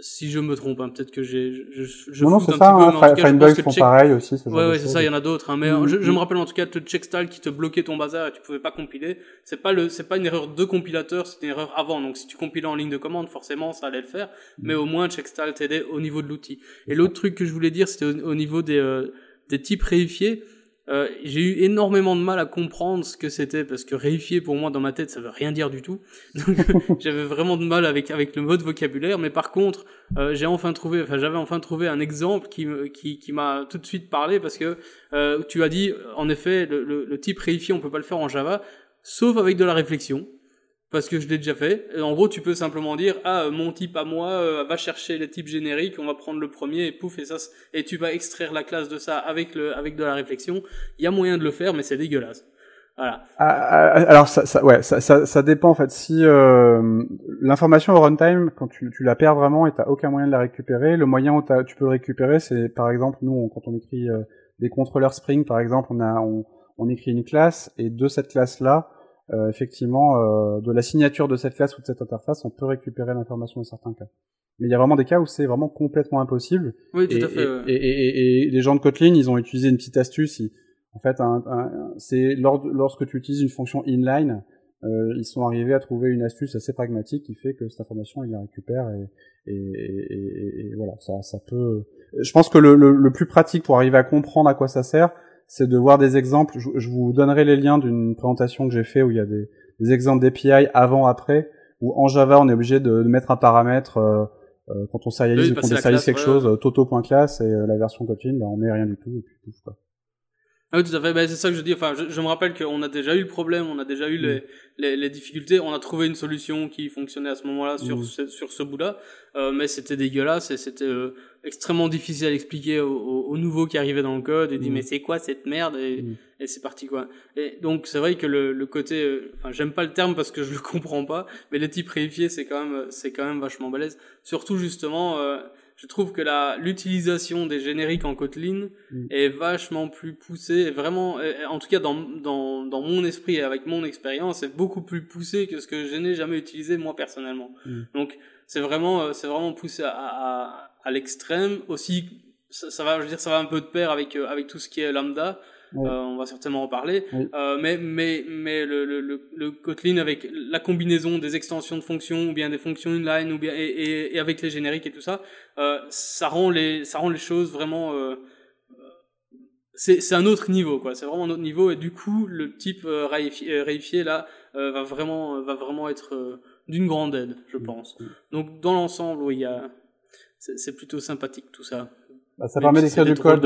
Speaker 2: Si je me trompe, hein, peut-être que j'ai, je, je
Speaker 3: non, non, c'est ça, hein, Finebugs font pareil aussi. Ce
Speaker 2: ouais, ouais, c'est ça, il y en a d'autres, hein, mais mm, je, je, mm. me rappelle en tout cas de Checkstyle qui te bloquait ton bazar et tu pouvais pas compiler. C'est pas le, c'est pas une erreur de compilateur, c'est une erreur avant. Donc si tu compilais en ligne de commande, forcément, ça allait le faire. Mm. Mais au moins, Checkstyle t'aidait au niveau de l'outil. Et l'autre truc que je voulais dire, c'était au, niveau des, euh, des types réifiés. Euh, j'ai eu énormément de mal à comprendre ce que c'était parce que réifier pour moi dans ma tête ça veut rien dire du tout. Donc j'avais vraiment de mal avec avec le mode vocabulaire. Mais par contre, euh, j'ai enfin trouvé, enfin j'avais enfin trouvé un exemple qui qui qui m'a tout de suite parlé parce que euh, tu as dit en effet le, le, type réifié on peut pas le faire en Java sauf avec de la réflexion parce que je l'ai déjà fait. en gros, tu peux simplement dire ah mon type à moi euh, va chercher les types génériques, on va prendre le premier et pouf et ça et tu vas extraire la classe de ça avec le avec de la réflexion. Il y a moyen de le faire, mais c'est dégueulasse. Voilà.
Speaker 3: Ah, ah, ah, alors ça, ouais, ça, ça, dépend en fait. Si euh, l'information au runtime, quand tu, la perds vraiment et t'as aucun moyen de la récupérer, le moyen où tu peux récupérer, c'est par exemple nous quand on écrit euh, des contrôleurs Spring, par exemple, on a on écrit une classe et de cette classe là euh, effectivement, euh, de la signature de cette classe ou de cette interface, on peut récupérer l'information dans certains cas. Mais il y a vraiment des cas où c'est vraiment complètement impossible.
Speaker 2: Oui, tout
Speaker 3: et,
Speaker 2: à fait.
Speaker 3: Et, et, et, les gens de Kotlin, ils ont utilisé une petite astuce. en fait, c'est lorsque tu utilises une fonction inline, euh, ils sont arrivés à trouver une astuce assez pragmatique qui fait que cette information, ils la récupèrent et, et, voilà, ça, ça peut. Je pense que le, le, le, plus pratique pour arriver à comprendre à quoi ça sert, c'est de voir des exemples. Je, vous donnerai les liens d'une présentation que j'ai fait où il y a des, des exemples d'API avant, après, où en Java on est obligé de, mettre un paramètre euh, euh, quand on sérialise ou qu'on désérialise quelque chose, euh, toto.class et la version Kotlin, bah, on met rien du tout et puis tout quoi.
Speaker 2: Ah oui, tout à fait. Ben, c'est ça que je dis. Enfin, je, me rappelle qu'on a déjà eu le problème, on a déjà eu les, mm. les, les, difficultés. On a trouvé une solution qui fonctionnait à ce moment-là sur, mm. ce, sur ce bout-là, euh, mais c'était dégueulasse et c'était euh, extrêmement difficile à expliquer aux, aux, nouveaux qui arrivaient dans le code et dit mm. mais c'est quoi cette merde et, et c'est parti quoi. Et donc c'est vrai que le, le côté, euh, enfin j'aime pas le terme parce que je le comprends pas, mais les types réifiés c'est quand même c'est quand même vachement balèze. Surtout justement. Je trouve que la l'utilisation des génériques en Kotlin mm. est vachement plus poussée, vraiment, en tout cas dans, dans, dans mon esprit et avec mon expérience, est beaucoup plus poussée que ce que je n'ai jamais utilisé moi personnellement. Mm. Donc c'est vraiment euh, c'est vraiment poussé à, à, à l'extrême. Aussi, ça, ça, va, je veux dire, ça va un peu de pair avec euh, avec tout ce qui est lambda. Euh, on va certainement en parler. Euh, mais mais mais le, le, le, Kotlin avec la combinaison des extensions de fonctions ou bien des fonctions inline ou bien et, et, avec les génériques et tout ça, euh, ça rend les ça rend les choses vraiment euh, c'est c'est un autre niveau quoi. C'est vraiment un autre niveau et du coup le type euh, réifié, là va vraiment va vraiment être d'une grande aide, je pense. Donc dans l'ensemble, oui, il y a c'est plutôt sympathique tout ça.
Speaker 3: Bah, ça permet d'écrire du code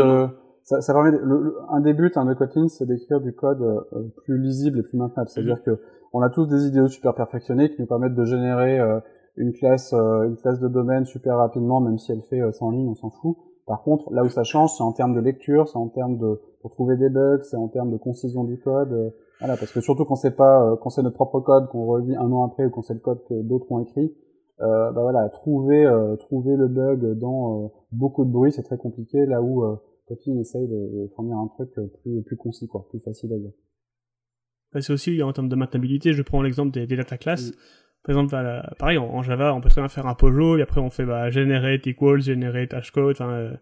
Speaker 3: ça, ça permet le, un des buts hein, de Kotlin, c'est d'écrire du code euh, plus lisible et plus maintenable. C'est-à-dire mhm. que on a tous des idéaux super perfectionnés qui nous permettent de générer euh, une classe, euh, une classe de domaine super rapidement, même si elle fait 100 lignes, on s'en fout. Par contre, là où ça change, c'est en termes de lecture, c'est en termes de pour trouver des bugs, c'est en termes de concision du code. voilà, parce que surtout quand c'est pas quand c'est notre propre code qu'on relit un an après ou quand c'est le code que d'autres ont écrit, euh, bah voilà, trouver trouver le bug dans beaucoup de bruit, c'est très compliqué. Là où Kotlin essaye de, fournir un truc plus, plus concis, quoi, plus facile à dire.
Speaker 1: C'est aussi en termes de maintenabilité, je prends l'exemple des, des data classes. Par exemple, bah, pareil, en, Java, on peut très bien faire un POJO, et après on fait bah, generate equals, generate hashcode, enfin, euh,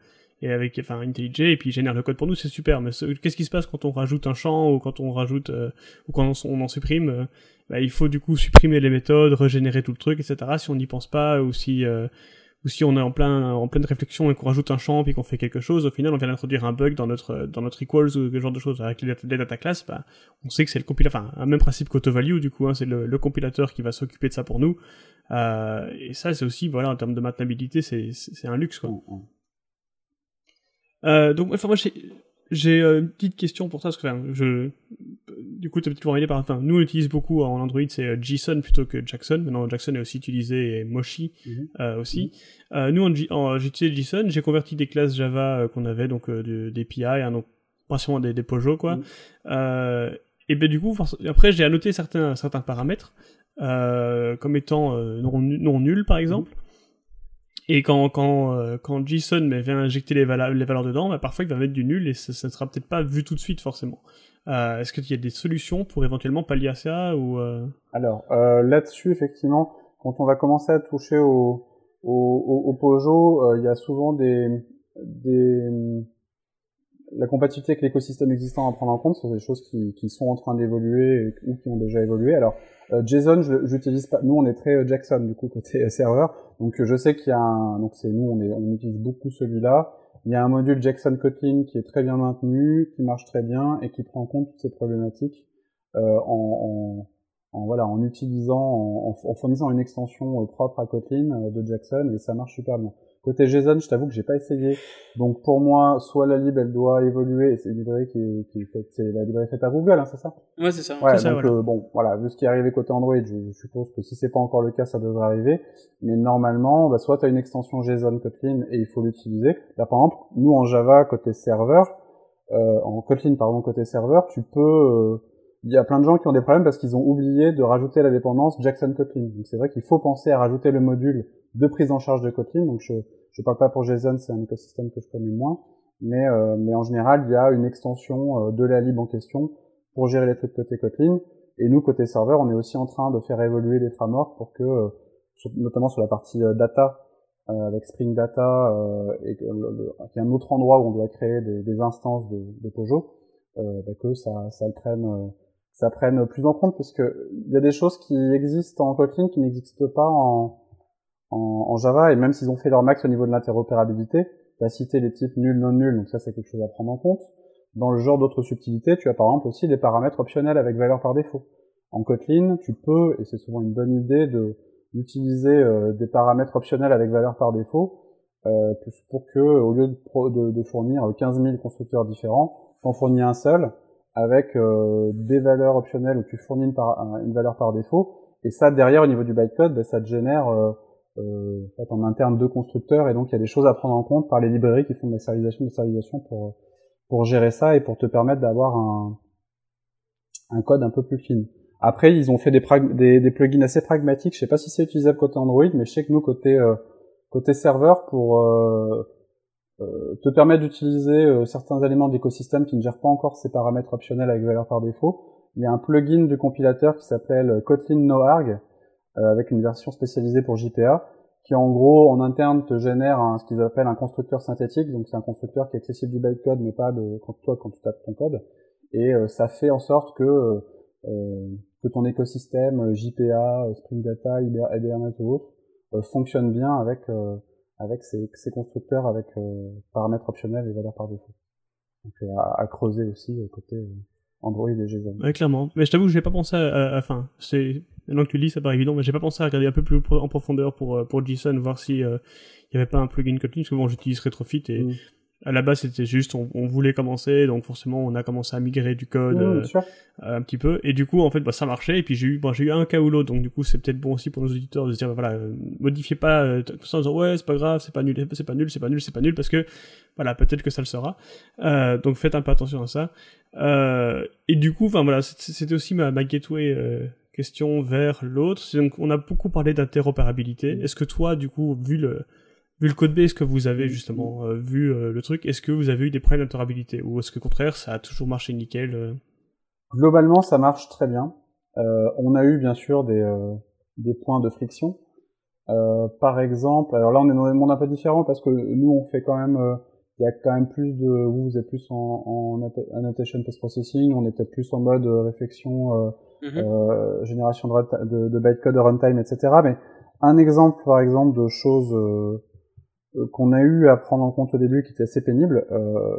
Speaker 1: et avec enfin IntelliJ, et puis il génère le code pour nous, c'est super. Mais qu'est-ce qui se passe quand on rajoute un champ, ou quand on rajoute, euh, ou quand on, en supprime euh, bah, Il faut du coup supprimer les méthodes, régénérer tout le truc, etc. Si on n'y pense pas, ou si ou si on est en plein en pleine réflexion et qu'on rajoute un champ puis qu'on fait quelque chose, au final on vient d'introduire un bug dans notre dans notre equals ou ce genre de choses avec les data, les data classes, bah, on sait que c'est le compilateur, enfin un même principe qu'auto-value du coup, hein, c'est le, le, compilateur qui va s'occuper de ça pour nous. Euh, et ça c'est aussi voilà en termes de maintenabilité c'est c'est un luxe quoi. Mm, mm. Euh, donc enfin moi j'ai euh, une petite question pour ça, parce que enfin, je, du coup, tu peut-être pour par, enfin, nous on utilise beaucoup en Android, c'est euh, JSON plutôt que Jackson. Maintenant, Jackson est aussi utilisé et Moshi mhm. euh, aussi. Mhm. Euh, nous, en, j'utilise JSON, j'ai converti des classes Java euh, qu'on avait, donc des PI, hein, donc principalement des, des POJO, quoi. Mhm. et ben du coup, après, j'ai annoté certains certains paramètres comme étant non, non nuls, par exemple. Et quand, quand, euh, quand JSON mais, vient injecter les, valeurs, les valeurs dedans, bah, parfois il va mettre du nul et ça ne sera peut-être pas vu tout de suite forcément. Euh, Est-ce qu'il y a des solutions pour éventuellement pallier à ça ou euh...
Speaker 3: Alors euh, là-dessus, effectivement, quand on va commencer à toucher au, au, au, Pojo, il y a souvent des, des la compatibilité avec l'écosystème existant à prendre en compte, ce sont des choses qui, qui sont en train d'évoluer ou qui ont déjà évolué. Alors JSON, j'utilise pas. Nous, on est très Jackson du coup côté serveur, donc je sais qu'il y a un. Donc c'est nous, on est, on utilise beaucoup celui-là. Il y a un module Jackson Kotlin qui est très bien maintenu, qui marche très bien et qui prend en compte toutes ces problématiques euh, en, en, voilà, en utilisant, en, en, fournissant une extension euh, propre à Kotlin euh, de Jackson et ça marche super bien. Côté JSON, je t'avoue que j'ai pas essayé. Donc pour moi, soit la lib elle doit évoluer, et c'est une librairie qui, qui est c'est la librairie faite à Google, hein, c'est ça?
Speaker 2: Ouais, c'est ça.
Speaker 3: Ouais,
Speaker 1: ça,
Speaker 3: donc
Speaker 1: voilà.
Speaker 3: euh, bon, voilà, vu ce qui est arrivé côté Android, je, je suppose que si c'est pas encore le cas, ça devrait arriver. Mais normalement, bah, soit tu as une extension JSON Kotlin et il faut l'utiliser. Là, par exemple, nous en Java côté serveur, euh, en Kotlin pardon côté serveur, tu peux euh, il y a plein de gens qui ont des problèmes parce qu'ils ont oublié de rajouter la dépendance Jackson Kotlin. Donc c'est vrai qu'il faut penser à rajouter le module de prise en charge de Kotlin. Donc je je parle pas pour JSON, c'est un écosystème que je connais moins, mais euh, mais en général il y a une extension euh, de la lib en question pour gérer les trucs côté Kotlin. Et nous côté serveur, on est aussi en train de faire évoluer les frameworks pour que euh, notamment sur la partie euh, data avec Spring Data et le, y a un autre endroit où on doit créer des, des instances de, de Pojo, euh, bah, que ça ça le prenne ça prenne plus en compte parce que il y a des choses qui existent en Kotlin qui n'existent pas en, en, en Java et même s'ils ont fait leur max au niveau de l'interopérabilité, tu as cité les types nul, non nul, donc ça c'est quelque chose à prendre en compte. Dans le genre d'autres subtilités, tu as par exemple aussi des paramètres optionnels avec valeur par défaut. En Kotlin, tu peux, et c'est souvent une bonne idée, de d'utiliser euh, des paramètres optionnels avec valeur par défaut euh, pour que, au lieu de, pro- de, de fournir 15 000 constructeurs différents, t'en fournis un seul avec euh, des valeurs optionnelles où tu fournis une, par- un- une valeur par défaut. Et ça, derrière, au niveau du bytecode, ben, ça te génère euh, en, fait, en interne deux constructeurs. Et donc, il y a des choses à prendre en compte par les librairies qui font de la serialisation, de serialisation pour, gérer ça et pour te permettre d'avoir un, code un peu plus clean. Après, ils ont fait des, plugins assez pragmatiques. Je sais pas si c'est utilisable côté Android, mais je sais que nous, côté, euh, serveur, pour euh, euh, te permettre d'utiliser euh, certains éléments de l'écosystème qui ne gèrent pas encore ces paramètres optionnels avec valeur par défaut, il y a un plugin du compilateur qui s'appelle Kotlin NoArg, euh, avec une version spécialisée pour JPA, qui en gros, en interne, te génère un- ce qu'ils appellent un constructeur synthétique. Donc c'est un constructeur qui est accessible du bytecode, mais pas de quand toi quand tu tapes ton code. Et euh, ça fait en sorte que euh, euh, que ton écosystème euh, JPA, euh, Spring Data, Hiber- Hibernate ou autre euh, fonctionne bien avec euh, avec ces, ces constructeurs avec euh, paramètres optionnels et valeurs par défaut. Donc euh, à, à creuser aussi euh, côté euh, Android et JSON.
Speaker 1: Ouais, clairement. Mais je t'avoue que j'ai pas pensé à, enfin, c'est, maintenant que tu le dis, ça paraît évident, mais j'ai pas pensé à regarder un peu plus en profondeur pour, euh, pour JSON, voir si, euh, il y avait pas un plugin Kotlin, parce que bon, j'utilise Retrofit et
Speaker 3: Mm.
Speaker 1: À la base c'était juste, on, on voulait commencer, donc forcément on a commencé à migrer du code,
Speaker 3: Mmh,
Speaker 1: euh, un petit peu. Et du coup en fait bah, ça marchait. Et puis j'ai eu j'ai eu un cas ou l'autre. Donc du coup c'est peut-être bon aussi pour nos auditeurs de se dire bah, voilà euh, modifiez pas euh, tout ça en disant ouais c'est pas grave c'est pas nul c'est pas nul c'est pas nul c'est pas nul parce que voilà peut-être que ça le sera. Euh, donc faites un peu attention à ça. Et du coup enfin voilà c'était aussi ma, ma gateway question vers l'autre. Donc on a beaucoup parlé d'interopérabilité. Est-ce que toi du coup vu le Vu le code base que vous avez justement euh, vu euh, le truc, est-ce que vous avez eu des problèmes d'interopérabilité ou est-ce que au contraire ça a toujours marché nickel euh?
Speaker 3: Globalement, ça marche très bien. Euh, on a eu bien sûr des, euh, des points de friction. Euh, par exemple, alors là on est dans un monde un peu différent parce que nous on fait quand même, euh, il y a quand même plus de, vous, vous êtes plus en, en anno- annotation post-processing, on est peut-être plus en mode réflexion, euh,
Speaker 2: Mhm.
Speaker 3: euh, génération de, de, de bytecode runtime, etc. Mais un exemple, par exemple, de choses qu'on a eu à prendre en compte au début qui était assez pénible. Euh,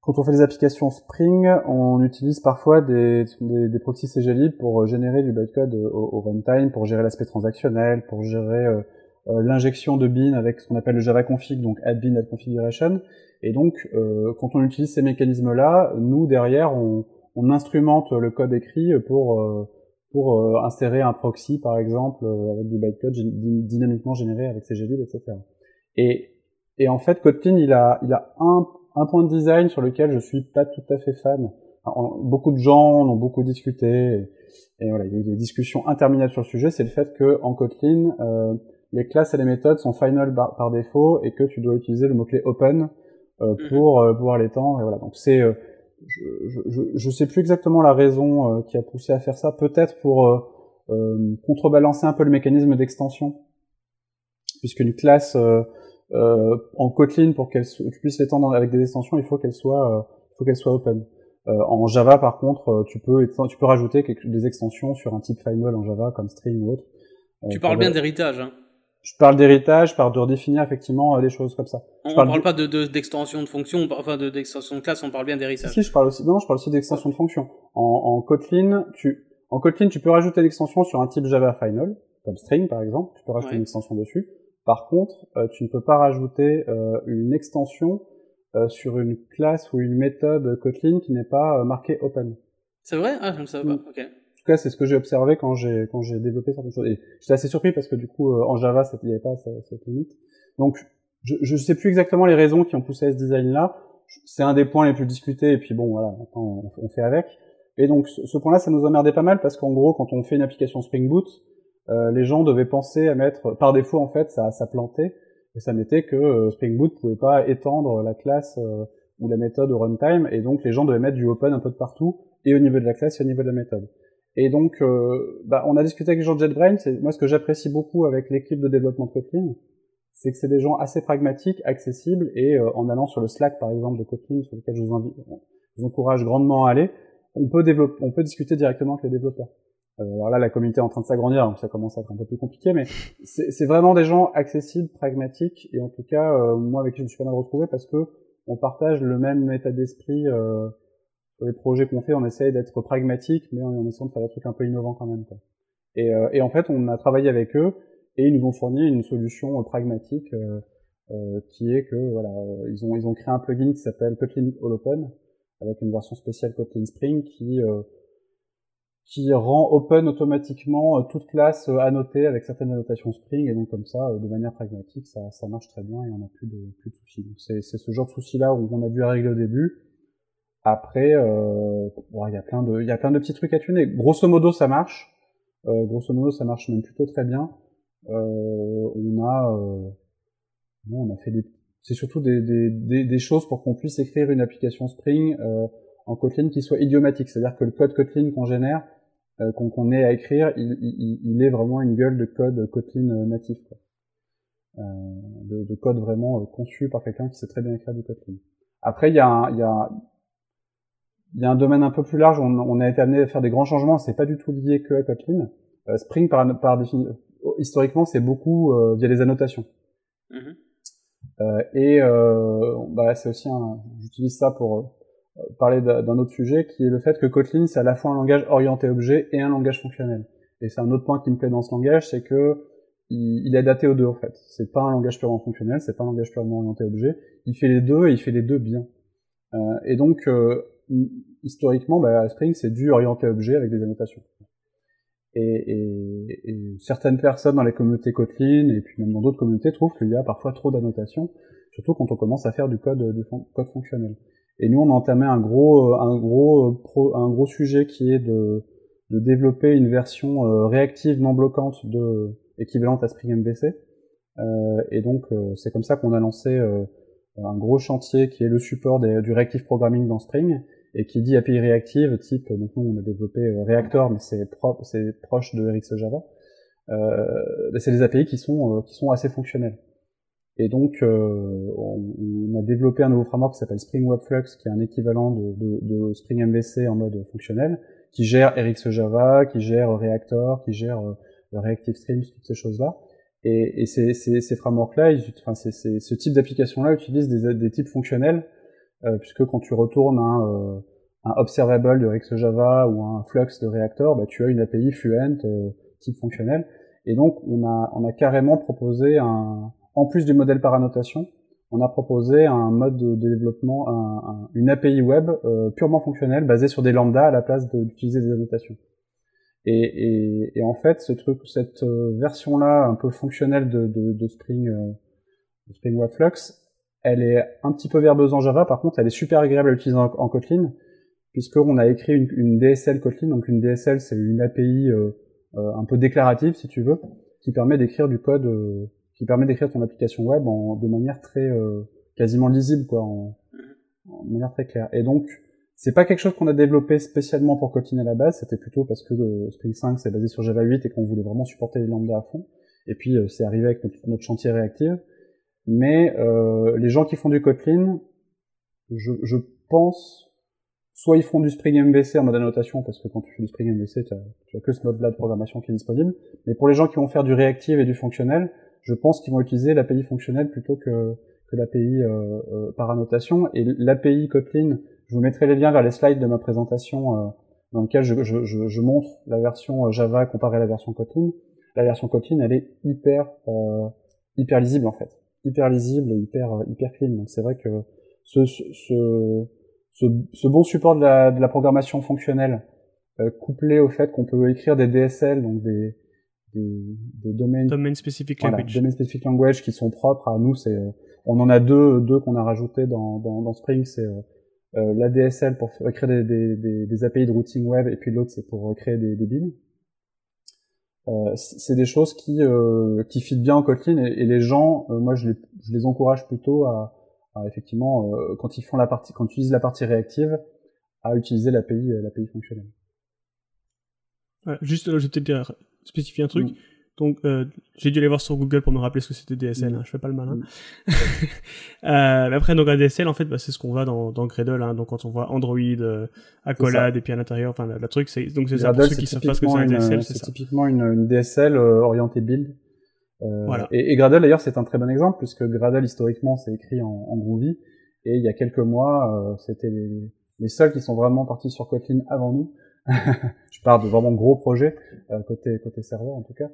Speaker 3: quand on fait des applications Spring, on utilise parfois des, des, des proxys CGLib pour euh, générer du bytecode au, runtime, pour gérer l'aspect transactionnel, pour gérer euh, euh, l'injection de bin avec ce qu'on appelle le Java config, donc add bin add configuration. Et donc, euh, quand on utilise ces mécanismes-là, nous derrière, on, on instrumente le code écrit pour euh, pour euh, insérer un proxy, par exemple, euh, avec du bytecode dynamiquement généré avec CGLib, etc. Et, et en fait, Kotlin, il a, il a un, un point de design sur lequel je suis pas tout à fait fan. Alors, beaucoup de gens en ont beaucoup discuté, et, et voilà, il y a eu des discussions interminables sur le sujet, c'est le fait que en Kotlin, euh, les classes et les méthodes sont final par, par défaut et que tu dois utiliser le mot-clé open euh, pour euh, pouvoir l'étendre. Et voilà, donc c'est, euh, je, je, je, je sais plus exactement la raison euh, qui a poussé à faire ça. Peut-être pour euh, euh, contrebalancer un peu le mécanisme d'extension puisqu'une classe en Kotlin pour qu'elle tu puisses l'étendre avec des extensions, il faut qu'elle soit il faut qu'elle soit open. en Java, par contre, tu peux tu peux rajouter des extensions sur un type final en Java comme string ou autre.
Speaker 2: tu parles bien d'héritage. Hein
Speaker 3: je parle d'héritage, je parle de redéfinir effectivement euh, des choses comme ça.
Speaker 2: On ne parle, pas de d'extension de, fonction, enfin de d'extension de classe, on parle bien d'héritage.
Speaker 3: Si, je parle aussi, non, je parle aussi d'extension de fonction. En, en Kotlin, tu, en Kotlin, tu peux rajouter l'extension sur un type Java Final, comme string par exemple, tu peux rajouter une extension dessus. Par contre, euh, tu ne peux pas rajouter euh, une extension sur une classe ou une méthode Kotlin qui n'est pas marquée open.
Speaker 2: C'est vrai? Ah, je ne savais pas. Ok
Speaker 3: tout cas, c'est ce que j'ai observé quand j'ai quand j'ai développé certaines choses. Et j'étais assez surpris parce que du coup, euh, en Java, il n'y avait pas cette, limite. Donc, je ne sais plus exactement les raisons qui ont poussé à ce design-là. C'est un des points les plus discutés. Et puis bon, voilà, maintenant on, fait avec. Et donc, ce, point-là, ça nous emmerdait pas mal parce qu'en gros, quand on fait une application Spring Boot, euh, les gens devaient penser à mettre, par défaut en fait, ça, ça plantait et ça mettait que euh, Spring Boot pouvait pas étendre la classe euh, ou la méthode au runtime, et donc les gens devaient mettre du open un peu de partout, et au niveau de la classe et au niveau de la méthode. Et donc, euh, bah, on a discuté avec les gens de moi ce que j'apprécie beaucoup avec l'équipe de développement de Kotlin, c'est que c'est des gens assez pragmatiques, accessibles, et en allant sur le Slack par exemple de Kotlin, sur lequel je vous, encourage grandement à aller, on peut on peut discuter directement avec les développeurs. Euh, alors là, la communauté est en train de s'agrandir, donc ça commence à être un peu plus compliqué, mais c'est vraiment des gens accessibles, pragmatiques, et en tout cas, euh, moi avec qui je me suis pas mal retrouvé parce que on partage le même état d'esprit. Euh, les projets qu'on fait, on essaye d'être pragmatique, mais en essayant de faire des trucs un peu innovants quand même. Quoi. Et, euh, et, en fait, on a travaillé avec eux et ils nous ont fourni une solution euh, pragmatique euh, qui est que voilà, ils ont ils ont créé un plugin qui s'appelle Kotlin All Open avec une version spéciale Kotlin Spring qui qui rend open automatiquement toute classe annotée avec certaines annotations Spring et donc comme ça, de manière pragmatique, ça, ça marche très bien et on n'a plus de plus de soucis. Donc c'est ce genre de soucis là où on a dû régler au début après, euh, il y a plein de, il y a plein de petits trucs à tuner. Grosso modo, ça marche. Euh, grosso modo, ça marche même plutôt très bien. Euh, on a, euh, on a fait des, c'est surtout des, des, des, choses pour qu'on puisse écrire une application Spring euh, en Kotlin qui soit idiomatique, c'est-à-dire que le code Kotlin qu'on génère, euh, qu'on ait à écrire, il, il, il, est vraiment une gueule de code Kotlin natif, quoi. De, de, code vraiment conçu par quelqu'un qui sait très bien écrire du Kotlin. Après, il y a, il y a il y a un domaine un peu plus large, on, on a été amené à faire des grands changements, c'est pas du tout lié que à Kotlin. Euh, Spring, par, par définition, historiquement, c'est beaucoup euh, via les annotations. Mm-hmm. Euh, et euh, bah, c'est aussi un, j'utilise ça pour euh, parler d'un autre sujet, qui est le fait que Kotlin, c'est à la fois un langage orienté objet et un langage fonctionnel. Et c'est un autre point qui me plaît dans ce langage, c'est que il, est adapté aux deux en fait. C'est pas un langage purement fonctionnel, c'est pas un langage purement orienté objet. Il fait les deux et il fait les deux bien. Euh, et donc historiquement, bah, Spring, c'est du orienté objet avec des annotations. Et, et, et, certaines personnes dans les communautés Kotlin, et puis même dans d'autres communautés, trouvent qu'il y a parfois trop d'annotations, surtout quand on commence à faire du code, du code fonctionnel. Et nous, on a entamé un gros, un gros, pro, un gros sujet qui est de, de développer une version euh, réactive non bloquante de équivalente à Spring MVC. Euh, et donc, euh, c'est comme ça qu'on a lancé euh, un gros chantier qui est le support du reactive programming dans Spring et qui dit API réactive, type, donc nous on a développé euh, Reactor, mais c'est c'est proche de RX Java. Euh, c'est des API qui sont euh, qui sont assez fonctionnels. Et donc euh, on, on, a développé un nouveau framework qui s'appelle Spring Webflux, qui est un équivalent de, de, de, Spring MVC en mode fonctionnel, qui gère RX Java, qui gère Reactor, qui gère euh, Reactive Streams, toutes ces choses-là. Et, et ces, ces, ces frameworks-là, enfin, ce type d'application-là utilise des, des types fonctionnels euh, puisque quand tu retournes un, euh, un observable de Rex Java ou un flux de Reactor, bah, tu as une API Fluent euh, type fonctionnel. Et donc, on a, on a carrément proposé un, en plus du modèle par annotation, on a proposé un mode de développement, un, une API web purement fonctionnelle basée sur des lambdas à la place d'utiliser des annotations. Et, en fait, cette version-là un peu fonctionnelle de, de, Spring, de Spring Web Flux, elle est un petit peu verbeuse en Java, par contre, elle est super agréable à utiliser en, Kotlin, puisqu'on a écrit une, DSL Kotlin. Donc une DSL, c'est une API euh, euh, un peu déclarative, si tu veux, qui permet d'écrire du code, euh, qui permet d'écrire ton application web en, de manière très quasiment lisible, quoi, en, en, manière très claire. Et donc, c'est pas quelque chose qu'on a développé spécialement pour Kotlin à la base, c'était plutôt parce que Spring 5 c'est basé sur Java 8 et qu'on voulait vraiment supporter les lambda à fond. Et puis c'est arrivé avec notre, chantier réactif. Mais les gens qui font du Kotlin, je, je pense soit ils font du Spring MVC en mode annotation, parce que quand tu fais du Spring MVC, tu as, que ce mode-là de programmation qui est disponible. Mais pour les gens qui vont faire du réactif et du fonctionnel, je pense qu'ils vont utiliser l'API fonctionnel plutôt que, que l'API euh, euh, par annotation. Et l'API Kotlin, je vous mettrai les liens vers les slides de ma présentation euh, dans lequel je, je, je, je, montre la version Java comparée à la version Kotlin. La version Kotlin, elle est hyper hyper lisible en fait, hyper lisible et hyper hyper clean. Donc c'est vrai que ce, ce ce, ce, bon support de la, de la programmation fonctionnelle, euh, couplé au fait qu'on peut écrire des DSL, donc des, des, des domaines,
Speaker 1: domain specific language,
Speaker 3: domain specific language qui sont propres à nous. C'est, euh, on en a deux, deux qu'on a rajouté dans, dans, dans Spring. C'est euh, euh la DSL pour écrire des, des, des, API de routing web, et puis l'autre c'est pour créer des, des bins. Euh, c'est des choses qui euh, qui fit bien en Kotlin et, et les gens, moi je les, je les encourage plutôt à, effectivement, euh, quand ils font la partie, quand ils utilisent la partie réactive, à utiliser l'API, euh, l'API fonctionnelle.
Speaker 1: Juste, là, je vais peut-être spécifier un truc. Mm. Donc, euh, j'ai dû aller voir sur Google pour me rappeler ce que c'était DSL. Mm. Hein, je fais pas le malin. Mm. euh, mais après, donc un DSL, en fait, bah, c'est ce qu'on voit dans, dans Gradle. Hein, donc, quand on voit Android, euh, accolade et puis à l'intérieur, enfin, le, truc, c'est donc c'est ça pour ceux qui savent pas ce que c'est un DSL.
Speaker 3: C'est typiquement une, une DSL orientée build. Euh, voilà. et, et, Gradle d'ailleurs c'est un très bon exemple puisque Gradle historiquement c'est écrit en, en, Groovy et il y a quelques mois euh, c'était les, les, seuls qui sont vraiment partis sur Kotlin avant nous. Je parle de vraiment gros projets euh, côté côté serveur en tout cas.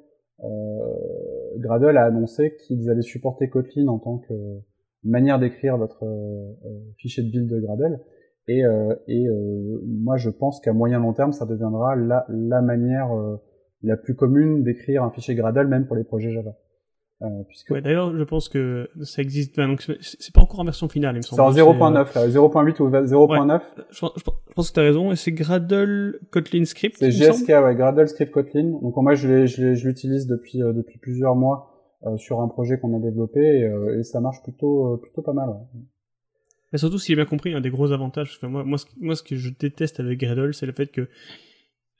Speaker 3: Gradle a annoncé qu'ils allaient supporter Kotlin en tant que manière d'écrire votre fichier de build de Gradle et, et moi je pense qu'à moyen long terme ça deviendra la, la manière la plus commune d'écrire un fichier Gradle même pour les projets Java.
Speaker 1: Euh, puisque... Ouais, d'ailleurs, je pense que ça existe. donc c'est pas encore en version finale, il me
Speaker 3: semble. C'est en 0.9, là, 0.8 ou 0.9. Ouais,
Speaker 1: je, je, pense que t'as raison. Et c'est Gradle Kotlin Script.
Speaker 3: C'est GSK, ouais, Gradle Script Kotlin. Donc moi, je l'utilise depuis euh, depuis plusieurs mois euh, sur un projet qu'on a développé et, euh, et, ça marche plutôt plutôt pas mal. Ouais.
Speaker 1: Mais surtout, si j'ai bien compris, un des gros avantages, parce que moi, moi, ce, moi, ce que je déteste avec Gradle, c'est le fait que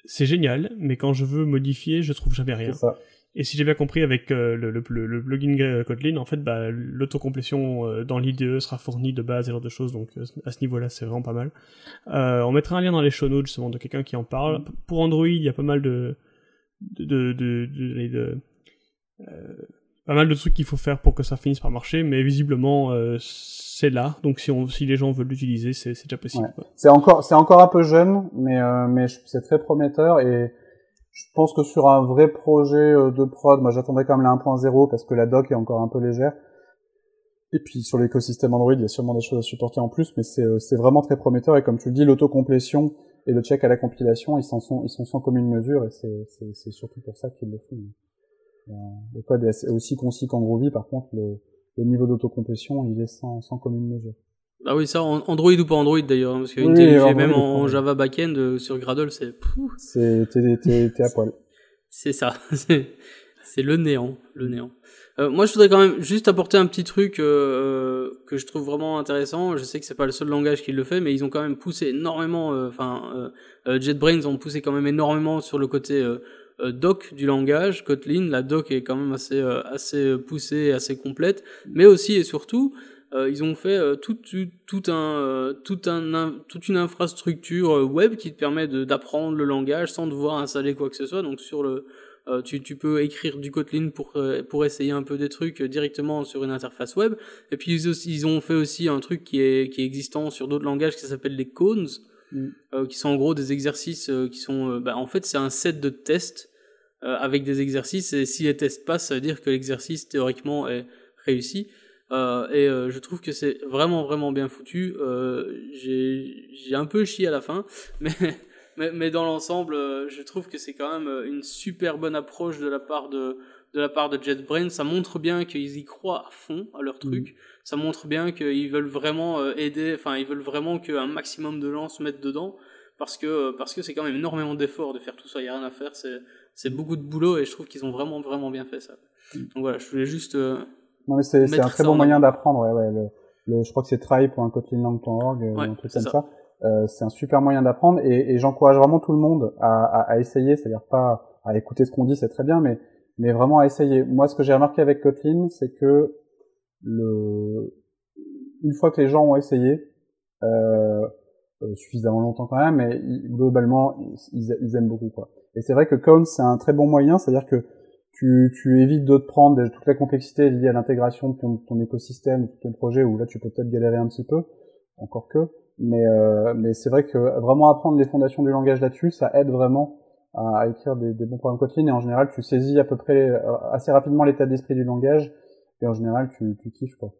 Speaker 1: c'est génial, mais quand je veux modifier, je trouve jamais rien.
Speaker 3: Ça.
Speaker 1: Et si j'ai bien compris avec euh, le, le, le, plugin Kotlin, en fait, bah, l'autocomplétion euh, dans l'IDE sera fournie de base et genre de choses, donc euh, à ce niveau-là, c'est vraiment pas mal. on mettra un lien dans les show notes justement de quelqu'un qui en parle. Mm. Pour Android, il y a pas mal de de de, de, de pas mal de trucs qu'il faut faire pour que ça finisse par marcher, mais visiblement c'est là. Donc si, on, si les gens veulent l'utiliser, c'est déjà possible.
Speaker 3: C'est encore, c'est encore un peu jeune, mais, euh, mais c'est très prometteur et je pense que sur un vrai projet euh, de prod, moi j'attendais quand même la 1.0 parce que la doc est encore un peu légère. Et puis sur l'écosystème Android, il y a sûrement des choses à supporter en plus, mais c'est, euh, vraiment très prometteur. Et comme tu le dis, l'autocomplétion et le check à la compilation, ils, sont, ils sont sans commune mesure et c'est, surtout pour ça qu'ils le font. Le code est aussi concis qu'en Groovy, par contre, le, le niveau d'autocomplétion, il est sans, sans commune mesure.
Speaker 2: Bah oui, ça, Android ou pas Android d'ailleurs, hein, parce que oui, même en Java backend euh, sur Gradle, c'est.
Speaker 3: C'est t'es à poil.
Speaker 2: C'est ça, c'est le néant, le néant. Euh, moi, je voudrais quand même juste apporter un petit truc euh, que je trouve vraiment intéressant. Je sais que c'est pas le seul langage qui le fait, mais ils ont quand même poussé énormément. Enfin, JetBrains ont poussé quand même énormément sur le côté doc du langage, Kotlin, la doc est quand même assez assez poussée, assez complète, mais aussi et surtout euh, ils ont fait tout, tout, un, tout un, toute une infrastructure web qui te permet d'apprendre le langage sans devoir installer quoi que ce soit. Donc sur le, tu, tu, peux écrire du Kotlin pour, pour essayer un peu des trucs directement sur une interface web. Et puis ils, ils ont fait aussi un truc qui est, qui est existant sur d'autres langages qui s'appelle les cones, mm. qui sont en gros des exercices qui sont... bah, en fait c'est un set de tests euh, avec des exercices et si les tests passent, ça veut dire que l'exercice théoriquement est réussi. Euh, et euh, je trouve que c'est vraiment vraiment bien foutu. Euh, j'ai un peu chié à la fin, mais mais, mais dans l'ensemble, je trouve que c'est quand même une super bonne approche de la part de de la part de JetBrains. Ça montre bien qu'ils y croient à fond à leur truc. Mm. Ça montre bien qu'ils veulent vraiment aider, enfin ils veulent vraiment qu'un maximum de gens se mettent dedans parce que parce que c'est quand même énormément d'efforts de faire tout ça. Il y a rien à faire. C'est c'est beaucoup de boulot et je trouve qu'ils ont vraiment vraiment bien fait ça. Mm. Donc voilà, je voulais juste.
Speaker 3: Non mais c'est un très bon moyen d'apprendre. Ouais, ouais, le, je crois que c'est try.kotlinlang.org, euh, un truc comme ça. Euh, c'est un super moyen d'apprendre et, et j'encourage vraiment tout le monde à, à, à essayer, c'est-à-dire pas à écouter ce qu'on dit, c'est très bien, mais mais vraiment à essayer. Moi, ce que j'ai remarqué avec Kotlin, c'est que le, une fois que les gens ont essayé, euh, euh suffisamment longtemps quand même, mais globalement, ils, ils, aiment beaucoup quoi. Et c'est vrai que Cone, c'est un très bon moyen, c'est-à-dire que tu, tu évites de te prendre toute la complexité liée à l'intégration de ton, ton, écosystème, de ton projet, où là tu peux peut-être galérer un petit peu, encore que. Mais, euh, mais c'est vrai que vraiment apprendre les fondations du langage là-dessus, ça aide vraiment à, écrire des, des, bons programmes Kotlin. Et en général, tu saisis à peu près euh, assez rapidement l'état d'esprit du langage. Et en général, tu, tu kiffes quoi.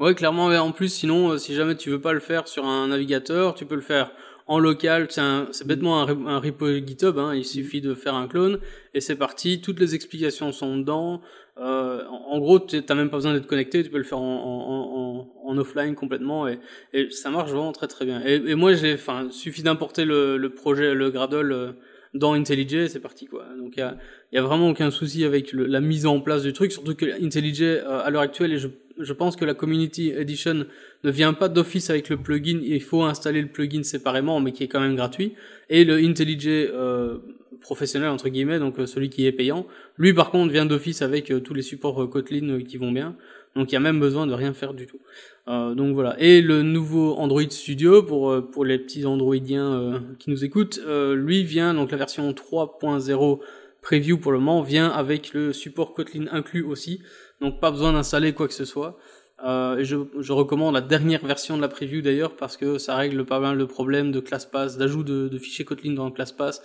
Speaker 2: Ouais, clairement. en plus, sinon, euh, si jamais tu veux pas le faire sur un navigateur, tu peux le faire en local. C'est bêtement un, un, repo GitHub. Hein, il suffit de faire un clone et c'est parti. Toutes les explications sont dedans. Euh, en, gros, tu n'as même pas besoin d'être connecté. Tu peux le faire en, en, en offline complètement et, et, ça marche vraiment très très bien. Et, et moi, j'ai, enfin, suffit d'importer le, le, projet, le Gradle euh, dans IntelliJ, c'est parti quoi. Donc il y a, y a, vraiment aucun souci avec la mise en place du truc, surtout que IntelliJ euh, à l'heure actuelle, et je, je, pense que la Community Edition ne vient pas d'office avec le plugin, il faut installer le plugin séparément, mais qui est quand même gratuit. Et le IntelliJ euh, professionnel entre guillemets, donc euh, celui qui est payant, lui par contre vient d'office avec tous les supports Kotlin qui vont bien. Donc il y a même besoin de rien faire du tout. Euh, donc voilà. Et le nouveau Android Studio pour euh, pour les petits Androidiens euh, qui nous écoutent, lui vient donc la version 3.0 preview pour le moment vient avec le support Kotlin inclus aussi. Donc pas besoin d'installer quoi que ce soit. et je, je, recommande la dernière version de la preview d'ailleurs parce que ça règle pas mal le problème de ClassPass, d'ajout de, de fichiers Kotlin dans ClassPass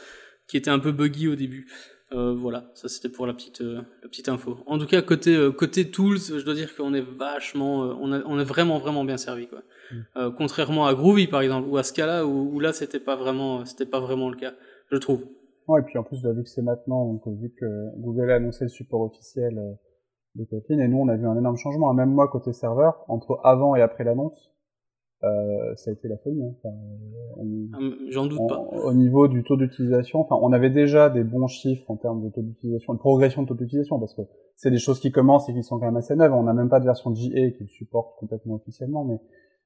Speaker 2: qui était un peu buggy au début. Euh, voilà, ça c'était pour la petite, euh, la petite info. En tout cas, côté, euh, côté tools, je dois dire qu'on est vachement, on, a, on est vraiment, vraiment bien servi. Quoi. Mm. contrairement à Groovy par exemple, ou à Scala, où, où là c'était pas, vraiment, c'était pas vraiment le cas, je trouve.
Speaker 3: Ouais, et puis en plus, vu que c'est maintenant, donc, vu que Google a annoncé le support officiel de Kotlin, et nous on a vu un énorme changement, hein. même moi côté serveur, entre avant et après l'annonce, euh, ça a été la folie. Hein. Enfin,
Speaker 2: ah, J'en doute pas.
Speaker 3: Au niveau du taux d'utilisation, enfin, on avait déjà des bons chiffres en termes de taux d'utilisation, de progression de taux d'utilisation, parce que c'est des choses qui commencent et qui sont quand même assez neuves. On n'a même pas de version GA qui le supporte complètement officiellement, mais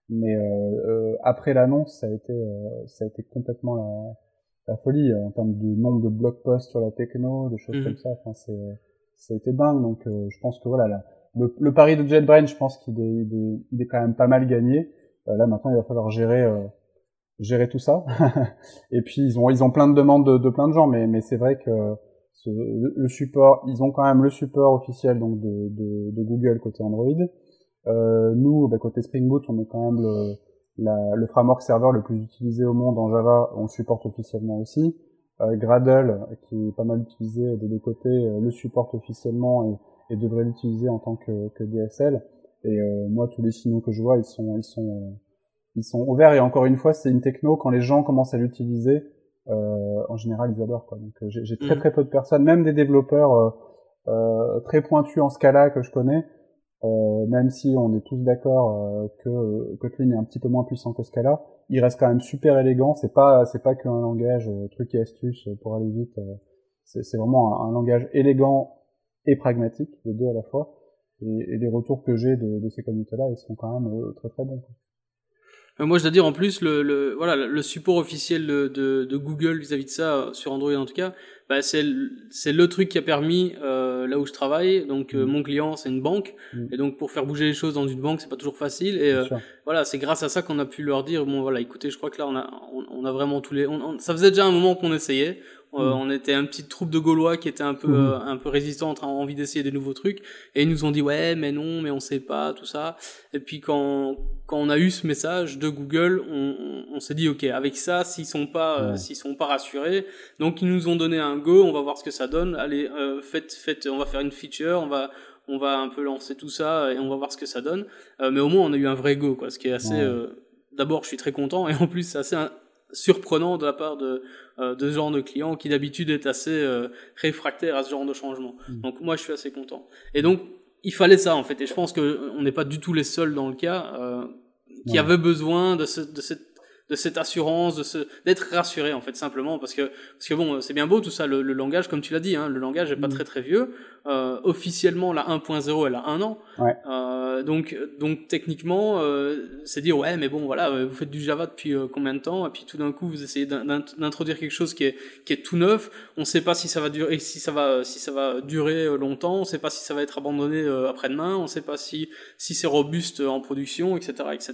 Speaker 3: mais euh, euh, après l'annonce, ça a été euh, ça a été complètement la, la folie en termes de nombre de blog posts sur la techno, des choses mhm. comme ça. Enfin, c'est ça a été dingue. Donc, je pense que voilà, le, le, pari de JetBrains, je pense qu'il est, il est, il est quand même pas mal gagné. Euh, là maintenant, il va falloir gérer euh, gérer tout ça. et puis ils ont ils ont plein de demandes de, de plein de gens, mais mais c'est vrai que ce, le, support, ils ont quand même le support officiel donc de, de, de Google côté Android. Euh, nous, bah, côté Spring Boot, on est quand même le, la, le framework serveur le plus utilisé au monde en Java, on le supporte officiellement aussi. Euh, Gradle, qui est pas mal utilisé des deux côtés, euh, le supporte officiellement et, et devrait l'utiliser en tant que, que DSL. Et euh, moi, tous les signaux que je vois, ils sont, ils sont, ils sont ouverts. Et encore une fois, c'est une techno quand les gens commencent à l'utiliser. Euh, en général, ils adorent. Quoi. Donc, j'ai très mm. très peu de personnes, même des développeurs euh, très pointus en Scala que je connais. Même si on est tous d'accord que Kotlin est un petit peu moins puissant que Scala, il reste quand même super élégant. C'est pas c'est pas qu'un langage truc et astuce pour aller vite. c'est vraiment un, langage élégant et pragmatique, les deux à la fois et, les retours que j'ai de, ces communautés-là, ils sont quand même euh, très très bons.
Speaker 2: Euh, moi, je dois dire en plus le, le voilà le support officiel de, de, de Google vis-à-vis de ça sur Android en tout cas, bah, c'est c'est le truc qui a permis euh, là où je travaille. Donc euh, mm. mon client c'est une banque mm. et donc pour faire bouger les choses dans une banque c'est pas toujours facile et euh, voilà c'est grâce à ça qu'on a pu leur dire bon voilà écoutez je crois que là on a on, on a vraiment tous les on, ça faisait déjà un moment qu'on essayait euh, mm. on était un petit troupe de Gaulois qui était un peu mm. euh, un peu résistant, en envie d'essayer des nouveaux trucs. Et ils nous ont dit ouais, mais non, mais on sait pas tout ça. Et puis quand quand on a eu ce message de Google, on, on, s'est dit ok, avec ça, s'ils sont pas euh, s'ils sont pas rassurés, donc ils nous ont donné un go. On va voir ce que ça donne. Allez, faites faites, on va faire une feature, on va on va un peu lancer tout ça et on va voir ce que ça donne. mais au moins on a eu un vrai go, quoi, ce qui est assez. D'abord, je suis très content et en plus c'est assez surprenant de la part de, euh, de ce genre de clients qui d'habitude est assez euh, réfractaire à ce genre de changement. Mm. Donc moi je suis assez content. Et donc il fallait ça en fait. Et je pense que on n'est pas du tout les seuls dans le cas euh, qui avaient besoin de, ce, de cette de cette assurance, de ce, d'être rassuré en fait simplement parce que parce que bon, c'est bien beau tout ça, le, le langage comme tu l'as dit, hein, le langage est pas mm. très très vieux. Euh, officiellement, la 1.0, elle a un an.
Speaker 3: Ouais.
Speaker 2: Euh, donc donc techniquement, euh, c'est dire ouais, mais bon voilà, vous faites du Java depuis combien de temps? Et puis tout d'un coup vous essayez d'introduire quelque chose qui est qui est tout neuf. On sait pas si ça va durer, si ça va si ça va durer longtemps. On sait pas si ça va être abandonné après-demain. On sait pas si si c'est robuste en production, etc., etc.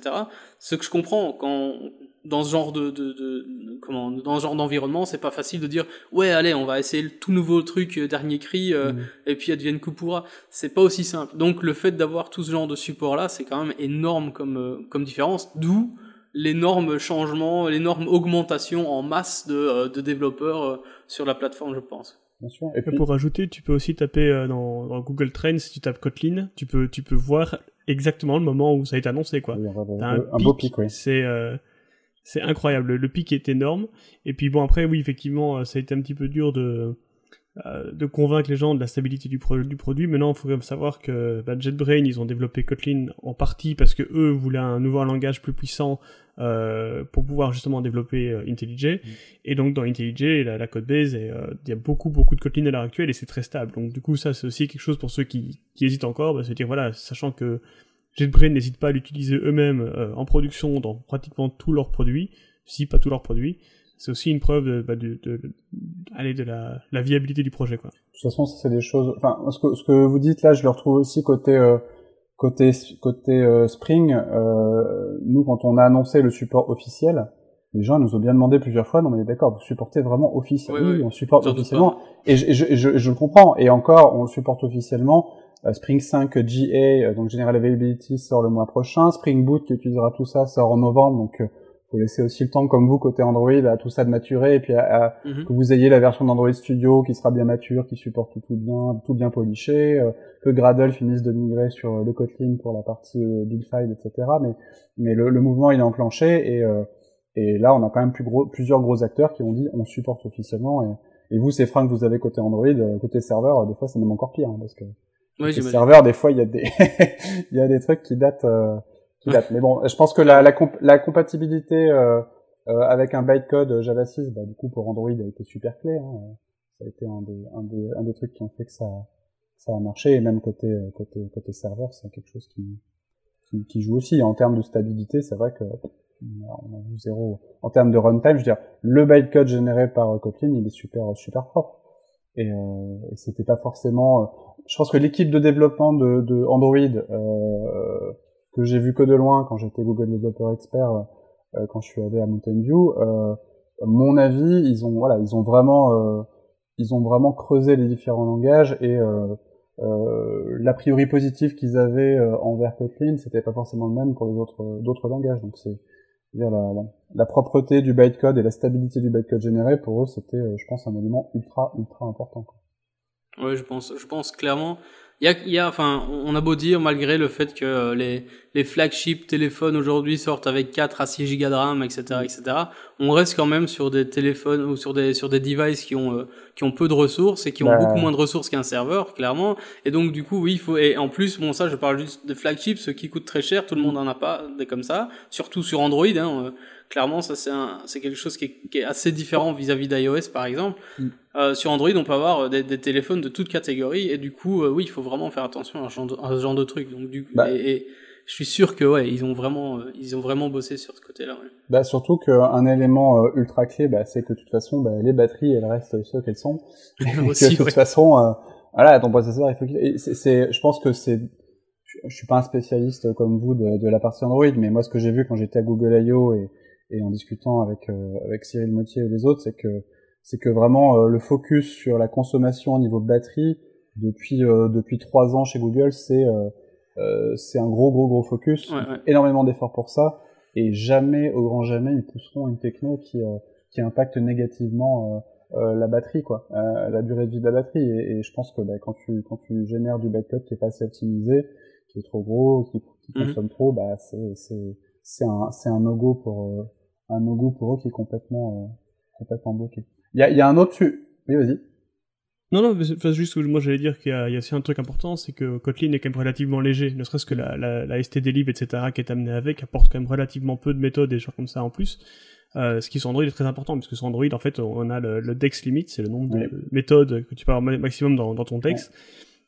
Speaker 2: Ce que je comprends quand dans ce genre de, de, de, comment dans ce genre d'environnement c'est pas facile de dire ouais allez on va essayer le tout nouveau truc dernier cri euh, mm. et puis advienne que pourra c'est pas aussi simple donc le fait d'avoir tout ce genre de support là c'est quand même énorme comme euh, comme différence d'où l'énorme changement l'énorme augmentation en masse de, de développeurs sur la plateforme je pense
Speaker 3: Bien sûr.
Speaker 1: Et puis... pour rajouter, tu peux aussi taper dans, dans, Google Trends, si tu tapes Kotlin, tu peux, tu peux voir exactement le moment où ça a été annoncé, quoi.
Speaker 3: un, un, beau pic, oui.
Speaker 1: C'est, c'est incroyable. Le pic est énorme. Et puis bon, après, oui, effectivement, euh, ça a été un petit peu dur de, euh, de convaincre les gens de la stabilité du, du produit. Maintenant, il faut quand même savoir que bah, JetBrain, ils ont développé Kotlin en partie parce que eux voulaient un nouveau langage plus puissant euh, pour pouvoir justement développer euh, IntelliJ. Mm. Et donc dans IntelliJ, la, la code base, il y a beaucoup beaucoup de Kotlin à l'heure actuelle et c'est très stable. Donc du coup, ça c'est aussi quelque chose pour ceux qui, qui hésitent encore, bah, se dire voilà, sachant que JetBrains n'hésite pas à l'utiliser eux-mêmes euh, en production dans pratiquement tous leurs produits, si pas tous leurs produits. C'est aussi une preuve de, bah, de, de, de, de la, la, viabilité du projet. Quoi.
Speaker 3: De toute façon, ça c'est des choses. Enfin, ce que, ce que vous dites là, je le retrouve aussi côté euh, côté côté euh, Spring. Euh, nous, quand on a annoncé le support officiel, les gens nous ont bien demandé plusieurs fois, non mais d'accord, vous supportez vraiment officiellement, oui, on supporte officiellement, et je, je, je, je, le comprends, et encore, on le supporte officiellement, euh, Spring 5 GA, euh, donc General Availability, sort le mois prochain. Spring Boot, qui utilisera tout ça, sort en novembre. Donc, euh, faut laisser aussi le temps, comme vous, côté Android, à tout ça de maturer, et puis à, mhm. que vous ayez la version d'Android Studio qui sera bien mature, qui supporte tout bien, tout bien poliché, que Gradle finisse de migrer sur le Kotlin pour la partie build file, etc. Mais, mais le, mouvement, il est enclenché, et, et là, on a quand même plus gros, plusieurs gros acteurs qui ont dit, on supporte officiellement, et, et vous, ces freins que vous avez côté Android, côté serveur, des fois, c'est même encore pire, hein, parce que
Speaker 2: oui,
Speaker 3: les serveurs, des fois, il y a des, il y a des trucs qui datent, euh, Mais bon, je pense que la, la, la compatibilité euh, euh, avec un bytecode Java 6, bah, du coup, pour Android, a été super clé. Hein. Ça a été un des, un des, un des trucs qui ont fait que ça, ça a marché. Et même côté, côté, côté serveur, c'est quelque chose qui, qui, joue aussi. En termes de stabilité, c'est vrai que on a vu zéro. En termes de runtime, je veux dire, le bytecode généré par Kotlin, il est super, super propre. Et, euh, et c'était pas forcément je pense que l'équipe de développement de, de Android euh, que j'ai vu que de loin quand j'étais Google Developer Expert euh, quand je suis allé à Mountain View, euh, mon avis, ils ont voilà, ils ont vraiment euh, ils ont vraiment creusé les différents langages et euh, euh, l'a priori positif qu'ils avaient envers Kotlin, c'était pas forcément le même pour les autres d'autres langages. Donc c'est la, la, la, propreté du bytecode et la stabilité du bytecode généré pour eux, c'était, je pense, un élément ultra ultra important. Quoi.
Speaker 2: Ouais, je pense, je pense clairement. Il y a, y a, enfin, on a beau dire, malgré le fait que euh, les, les flagships téléphones aujourd'hui sortent avec 4 à 6 gigas de RAM, etc., etc., on reste quand même sur des téléphones ou sur des, sur des devices qui ont, euh, qui ont peu de ressources et qui ont bah. beaucoup moins de ressources qu'un serveur, clairement. Et donc, du coup, oui, il faut, et en plus, bon, ça, je parle juste de flagships, ceux qui coûtent très cher, tout le monde en a pas des comme ça, surtout sur Android, hein, euh, clairement, ça c'est c'est quelque chose qui est, qui est assez différent vis-à-vis d'iOS par exemple. Mm. Euh, sur Android, on peut avoir euh, des, des, téléphones de toutes catégories et du coup, euh, oui, il faut vraiment faire attention à ce genre de, à ce genre de trucs. Donc du bah. et, je suis sûr que ouais, ils ont vraiment, euh, ils ont vraiment bossé sur ce côté-là. Ouais.
Speaker 3: Bah surtout qu'un élément ultra clé, bah, c'est que de toute façon, bah, les batteries, elles restent ce qu'elles sont. Aussi, de toute façon, voilà, ton processeur, il faut qu'il. C'est, je pense que c'est je suis pas un spécialiste comme vous de, de, la partie Android, mais moi ce que j'ai vu quand j'étais à Google I.O. et, et en discutant avec euh, avec Cyril Motier et les autres, c'est que c'est que vraiment euh, le focus sur la consommation au niveau de batterie depuis euh, depuis trois ans chez Google, c'est c'est un gros gros gros focus,
Speaker 2: ouais, ouais.
Speaker 3: énormément d'efforts pour ça, et jamais au grand jamais ils pousseront une techno qui qui impacte négativement euh, la batterie, quoi, euh, la durée de vie de la batterie. Et, et je pense que bah, quand tu quand tu génères du bytecode qui est pas assez optimisé, qui est trop gros, qui, qui -hmm. consomme trop, bah c'est c'est c'est un c'est un no go pour un no-go pour eux qui est complètement, euh, complètement bloqué. Il y a, y a un autre... Oui, vas-y.
Speaker 1: Non, non, mais juste moi j'allais dire qu'il y, a aussi un truc important, c'est que Kotlin est quand même relativement léger, ne serait-ce que la, la, la STD lib, etc., qui est amenée avec, apporte quand même relativement peu de méthodes et des choses comme ça en plus. Euh, ce qui sur Android est très important, parce que sur Android, en fait, on a le, le dex limit, c'est le nombre de méthodes que tu peux avoir maximum dans, dans ton texte.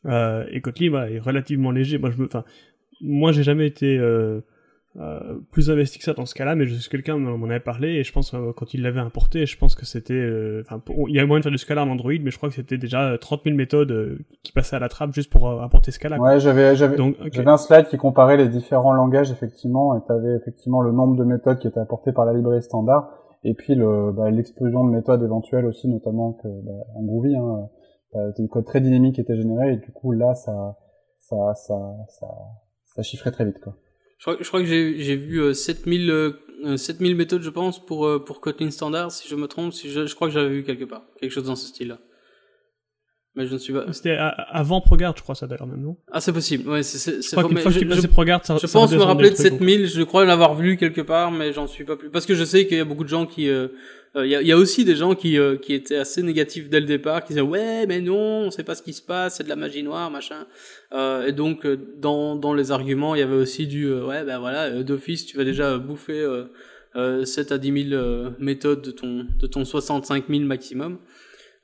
Speaker 1: Euh, et Kotlin bah, est relativement léger. Moi, je me, enfin, moi, j'ai jamais été euh, euh, plus investi que ça dans ce cas-là, mais je sais quelqu'un m'en avait parlé et je pense euh, quand il l'avait importé, je pense que c'était, euh, enfin, il y a moyen de faire du Scala en Android, mais je crois que c'était déjà 30 000 méthodes qui passaient à la trappe juste pour importer Scala.
Speaker 3: Ouais, j'avais, j'avais, j'avais un slide qui comparait les différents langages effectivement, et t'avais effectivement le nombre de méthodes qui étaient apportées par la librairie standard, et puis le, bah, l'explosion de méthodes éventuelles aussi, notamment que bah, en Groovy, hein, du code très dynamique qui était généré, et du coup là, ça, ça, ça, ça, ça chiffrait très vite quoi.
Speaker 2: Je crois, je crois que j'ai vu 7000 euh, 7000 euh, méthodes, je pense, pour, euh, pour Kotlin Standard, si je me trompe. Si je, je crois que j'avais vu quelque part. Quelque chose dans ce style-là. Mais je ne suis pas.
Speaker 1: C'était avant Progard, je crois, ça d'ailleurs même, non?
Speaker 2: Ah, c'est possible. Ouais, c'est, c'est,
Speaker 1: je crois qu'une fois que tu passais Progard, ça
Speaker 2: Je pense me rappeler de 7000, je crois l'avoir vu quelque part, mais j'en suis pas plus. Parce que je sais qu'il y a beaucoup de gens qui, euh, il y, a, y, a, aussi des gens qui, euh, qui étaient assez négatifs dès le départ, qui disaient ouais mais non, on sait pas ce qui se passe, c'est de la magie noire, machin. Euh, et donc dans, dans les arguments, il y avait aussi du ouais ben voilà d'office tu vas déjà bouffer 7 à 10 000 méthodes de ton de ton 65 000 maximum.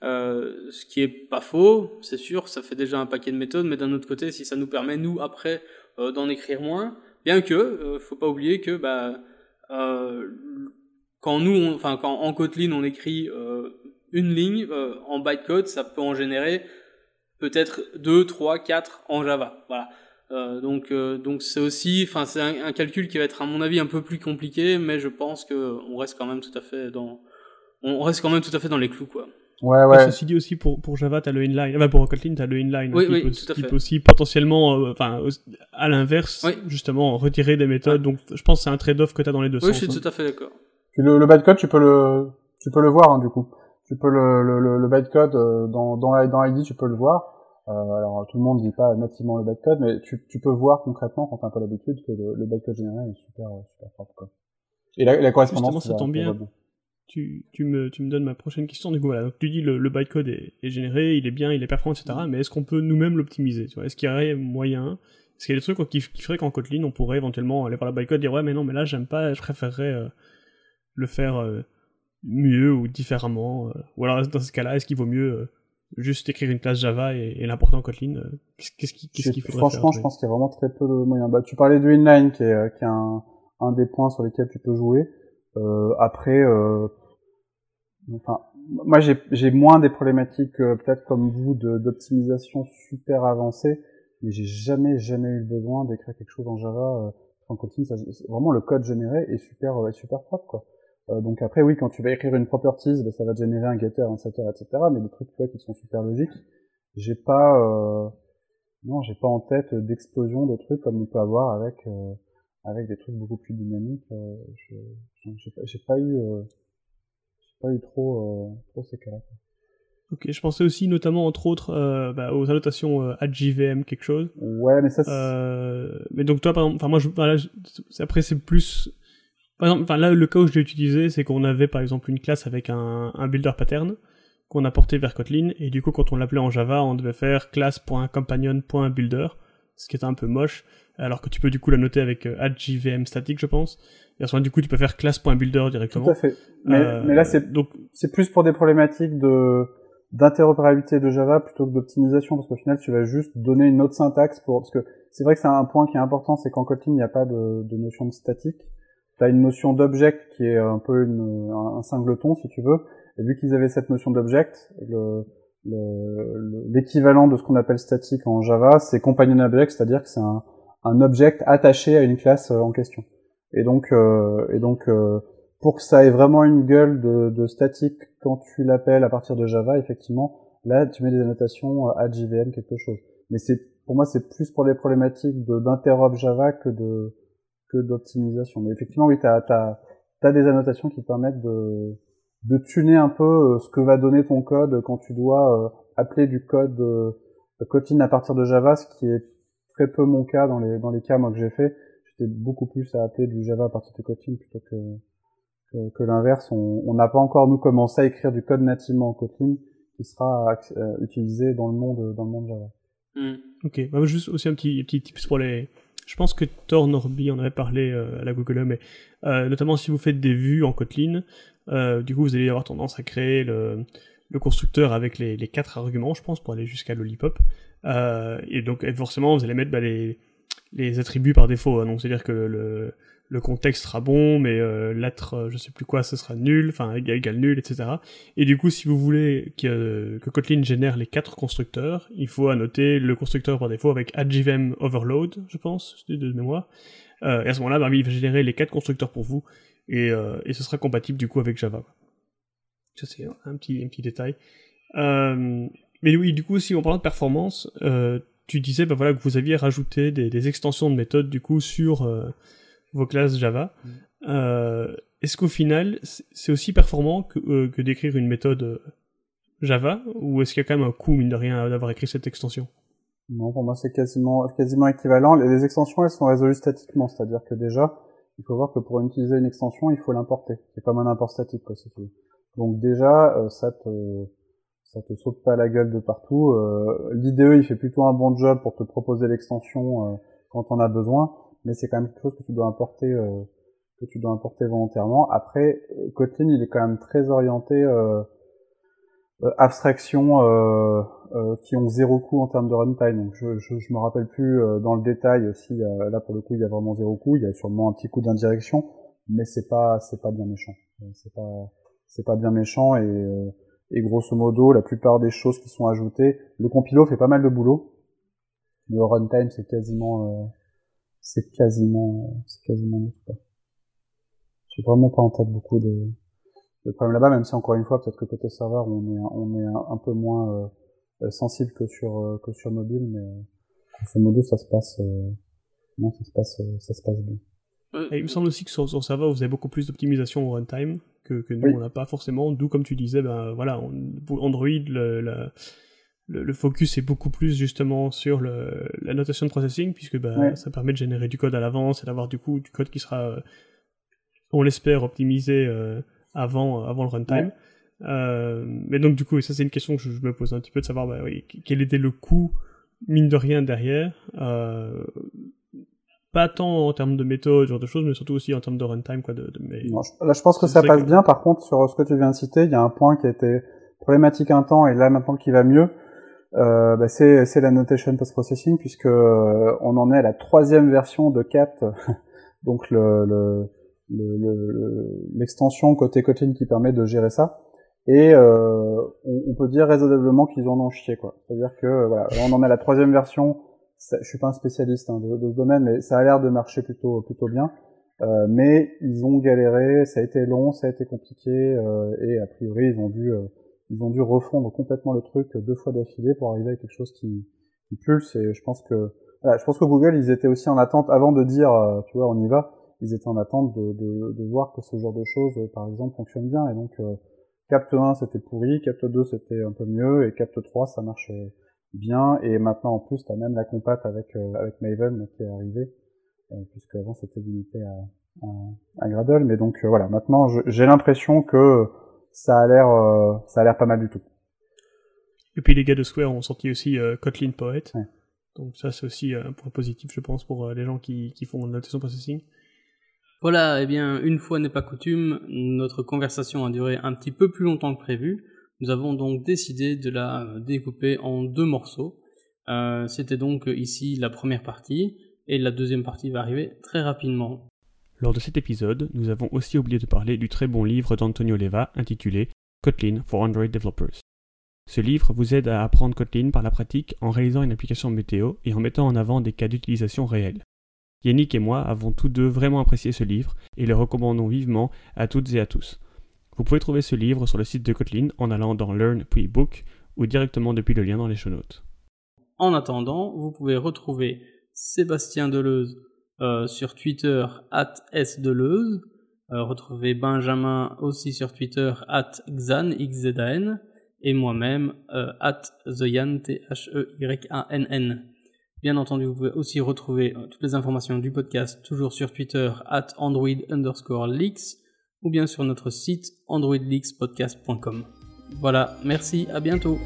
Speaker 2: Euh, ce qui est pas faux, c'est sûr, ça fait déjà un paquet de méthodes, mais d'un autre côté, si ça nous permet nous après euh, d'en écrire moins, bien que, euh, faut pas oublier que bah quand nous, enfin quand en Kotlin on écrit une ligne en bytecode, ça peut en générer peut-être 2, 3, 4 en Java. Voilà. Euh, donc donc c'est aussi, enfin c'est un, un, calcul qui va être à mon avis un peu plus compliqué, mais je pense que on reste quand même tout à fait dans, on reste quand même tout à fait dans les clous quoi.
Speaker 3: Ouais, ouais.
Speaker 1: ceci dit aussi pour pour Java t'as le inline, enfin pour Kotlin t'as le inline oui, qui, peut, qui peut, aussi potentiellement, euh, enfin à l'inverse, justement retirer des méthodes. Donc je pense que c'est un trade-off que t'as dans les deux
Speaker 2: oui,
Speaker 1: sens.
Speaker 2: Oui, je suis
Speaker 1: hein.
Speaker 2: tout à fait d'accord.
Speaker 3: Le, le bytecode tu peux le tu peux le voir hein, du coup. Tu peux le le, le bytecode euh, dans dans dans ID tu peux le voir. Euh, alors tout le monde dit pas nativement le bytecode, mais tu tu peux voir concrètement quand t'as un peu l'habitude que le, le bytecode généré est super super propre quoi. Et la, la correspondance.
Speaker 1: Justement, ça tombe bien tu, tu, me, tu me donnes ma prochaine question. Du coup, voilà, donc tu dis le, le bytecode est, est généré, il est bien, il est performant, etc. Mais est-ce qu'on peut nous-mêmes l'optimiser Est-ce qu'il y aurait moyen? Est-ce qu'il y a des trucs quoi, qui, qui feraient qu'en Kotlin, on pourrait éventuellement aller voir le bytecode et dire ouais, mais non, mais là, j'aime pas, je préférerais euh, le faire euh, mieux ou différemment euh, Ou alors, dans ce cas-là, est-ce qu'il vaut mieux juste écrire une classe Java et, et l'importer en Kotlin Qu'est-ce qu'il qu qu faudrait
Speaker 3: Franchement,
Speaker 1: faire,
Speaker 3: je pense qu'il y a vraiment très peu de moyens. Bah, tu parlais du inline, qui est, qui est un, un des points sur lesquels tu peux jouer. Après enfin, moi j'ai moins des problématiques euh, peut-être comme vous d'optimisation super avancée, mais j'ai jamais jamais eu le besoin d'écrire quelque chose en Java euh, en Kotlin. Ça, vraiment le code généré est super est super propre quoi. Euh, donc après oui, quand tu vas écrire une properties, ben, ça va te générer un getter, un setter, etc. Mais des trucs ouais, qui sont super logiques. J'ai pas euh, non, j'ai pas en tête d'explosion de trucs comme on peut avoir avec euh, avec des trucs beaucoup plus dynamiques. Euh, j'ai pas, pas eu pas eu trop, euh, trop ces cas-là.
Speaker 1: Ok, je pensais aussi notamment entre autres euh, bah, aux annotations euh, JVM quelque chose.
Speaker 3: Ouais, mais ça.
Speaker 1: Euh, mais donc toi, par exemple, enfin moi, je, voilà, je, après c'est plus. Par exemple, enfin là, le cas où je l'ai utilisé, c'est qu'on avait par exemple une classe avec un, un builder pattern qu'on a porté vers Kotlin, et du coup, quand on l'appelait en Java, on devait faire class.companion.builder, ce qui était un peu moche, alors que tu peux du coup la noter avec euh, JVM statique, je pense. Et du coup, tu peux faire classe.builder directement.
Speaker 3: Tout à fait. Mais, euh, mais là, c'est donc c'est plus pour des problématiques de d'interopérabilité de Java plutôt que d'optimisation, parce qu'au final, tu vas juste donner une autre syntaxe pour, parce que c'est vrai que c'est un point qui est important, c'est qu'en Kotlin, il n'y a pas de, de notion de statique. Tu as une notion d'object qui est un peu une, un, singleton, si tu veux. Et vu qu'ils avaient cette notion d'object, le, l'équivalent de ce qu'on appelle statique en Java, c'est companion object, c'est-à-dire que c'est un, un object attaché à une classe euh, en question. Et donc, euh, et donc euh, pour que ça ait vraiment une gueule de, de statique quand tu l'appelles à partir de Java, effectivement, là tu mets des annotations à JVM quelque chose. Mais c'est pour moi c'est plus pour les problématiques d'interop Java que de que d'optimisation. Mais effectivement, oui, t'as as, as, des annotations qui permettent de de tuner un peu ce que va donner ton code quand tu dois appeler du code euh, Kotlin à partir de Java, ce qui est très peu mon cas dans les dans les cas moi que j'ai fait beaucoup plus à appeler du Java à partir de Kotlin plutôt que, que, que l'inverse. On n'a pas encore, nous, commencé à écrire du code nativement en Kotlin. qui sera utilisé dans le monde dans le monde Java.
Speaker 1: Hmm. Ok, bah, juste aussi un petit petit tips pour les. Je pense que Thor Norby en avait parlé à la Google, mais notamment si vous faites des vues en Kotlin, du coup vous allez avoir tendance à créer le le constructeur avec les, les, quatre arguments, je pense, pour aller jusqu'à Lollipop. Euh, et donc, forcément, vous allez mettre bah, les, les attributs par défaut. Hein. Donc, c'est-à-dire que le, le contexte sera bon, mais euh, l'être, euh, je sais plus quoi, ce sera nul, enfin égal, nul, etc. Et du coup, si vous voulez que, que Kotlin génère les quatre constructeurs, il faut annoter le constructeur par défaut avec adjvm overload, je pense, de mémoire. Euh, et à ce moment-là, bah, il va générer les quatre constructeurs pour vous, et, euh, et ce sera compatible du coup avec Java. Ça, c'est un petit, un petit détail. Mais oui, du coup, si on parle de performance, euh, tu disais bah, voilà, que vous aviez rajouté des, des extensions de méthode du coup sur euh, vos classes Java. Mm. Euh, Est-ce qu'au final, c'est aussi performant que, euh, que d'écrire une méthode euh, Java? Ou est-ce qu'il y a quand même un coût, mine de rien, d'avoir écrit cette extension?
Speaker 3: Non, pour moi, c'est quasiment, quasiment équivalent. Les extensions, elles sont résolues statiquement, c'est-à-dire que déjà, il faut voir que pour utiliser une extension, il faut l'importer. C'est comme un import statique, quoi, si tu veux. Donc déjà, euh, ça te ça te saute pas la gueule de partout. Euh, L'IDE, il fait plutôt un bon job pour te proposer l'extension euh, quand on a besoin, mais c'est quand même quelque chose que tu dois importer que tu dois importer volontairement. Après, Kotlin, il est quand même très orienté abstraction qui ont zéro coût en termes de runtime. Donc je, je, je me rappelle plus dans le détail si là pour le coup il y a vraiment zéro coût. Il y a sûrement un petit coup d'indirection, mais c'est pas c'est pas bien méchant. C'est pas c'est pas bien méchant et, euh, et grosso modo la plupart des choses qui sont ajoutées, le compilo fait pas mal de boulot. Le runtime c'est quasiment euh, c'est quasiment euh, c'est quasiment. J'ai vraiment pas en tête beaucoup de, de problèmes là-bas, même si encore une fois peut-être que côté serveur on est on est un, peu moins sensible que sur que sur mobile, mais grosso modo ça se passe non ça se passe ça se passe bien.
Speaker 1: Il me semble aussi que sur, sur serveur vous avez beaucoup plus d'optimisation au runtime que, que nous on n'a pas forcément. D'où comme tu disais, ben voilà, Android, le, le, focus est beaucoup plus justement sur le, la notation de processing puisque ben, ça permet de générer du code à l'avance et d'avoir du coup du code qui sera, euh, on l'espère, optimisé euh, avant avant le runtime. Euh, mais donc du coup, et ça c'est une question que je, me pose un petit peu de savoir, bah, oui, quel était le coût mine de rien derrière. Euh, pas tant en termes de méthode, genre de choses, mais surtout aussi en termes de runtime, quoi. De, de mais...
Speaker 3: là, je pense que ça passe bien. Par contre, sur ce que tu viens de citer, il y a un point qui a été problématique un temps et là maintenant qui va mieux. Euh, bah, c'est, c'est la notation post-processing puisque euh, on en est à la troisième version de CAT, donc le, le, le, l'extension côté Kotlin qui permet de gérer ça. Et euh, on, on, peut dire raisonnablement qu'ils en ont chié quoi. C'est-à-dire que voilà, on en est à la troisième version je suis pas un spécialiste hein, de, de, ce domaine, mais ça a l'air de marcher plutôt plutôt bien. Euh, mais ils ont galéré, ça a été long, ça a été compliqué, euh, et a priori ils ont dû euh, ils ont dû refondre complètement le truc deux fois d'affilée pour arriver à quelque chose qui, qui pulse. Et je pense que voilà, je pense que Google ils étaient aussi en attente avant de dire euh, tu vois on y va, ils étaient en attente de, de, de voir que ce genre de choses par exemple fonctionne bien. Et donc Capt 1 c'était pourri, Capt 2 c'était un peu mieux, et Capt 3 ça marche bien. Et maintenant, en plus, tu as même la compat avec, euh, avec Maven qui est arrivée, euh, puisque avant c'était limité à, à, à, Gradle. Mais donc euh, voilà, maintenant j'ai l'impression que ça a l'air ça a l'air pas mal du tout.
Speaker 1: Et puis les gars de Square ont sorti aussi Kotlin Poet. Donc ça c'est aussi un point positif je pense pour les gens qui, qui font notation processing.
Speaker 2: Voilà, et eh bien une fois n'est pas coutume, notre conversation a duré un petit peu plus longtemps que prévu. Nous avons donc décidé de la euh, découper en deux morceaux. Euh, C'était donc ici la première partie, et la deuxième partie va arriver très rapidement.
Speaker 1: Lors de cet épisode, nous avons aussi oublié de parler du très bon livre d'Antonio Leva intitulé Kotlin for Android Developers. Ce livre vous aide à apprendre Kotlin par la pratique en réalisant une application météo et en mettant en avant des cas d'utilisation réels. Yannick et moi avons tous deux vraiment apprécié ce livre et le recommandons vivement à toutes et à tous. Vous pouvez trouver ce livre sur le site de Kotlin en allant dans Learn puis Book ou directement depuis le lien dans les show notes.
Speaker 2: En attendant, vous pouvez retrouver Sébastien Deleuze euh, sur Twitter at sdeleuze, euh, retrouver Benjamin aussi sur Twitter at xan, xzan, et moi-même euh, at theyan, t h e y a n n Bien entendu, vous pouvez aussi retrouver euh, toutes les informations du podcast toujours sur Twitter at android underscore leaks ou bien sur notre site androidleakspodcast.com. Voilà, merci, à bientôt.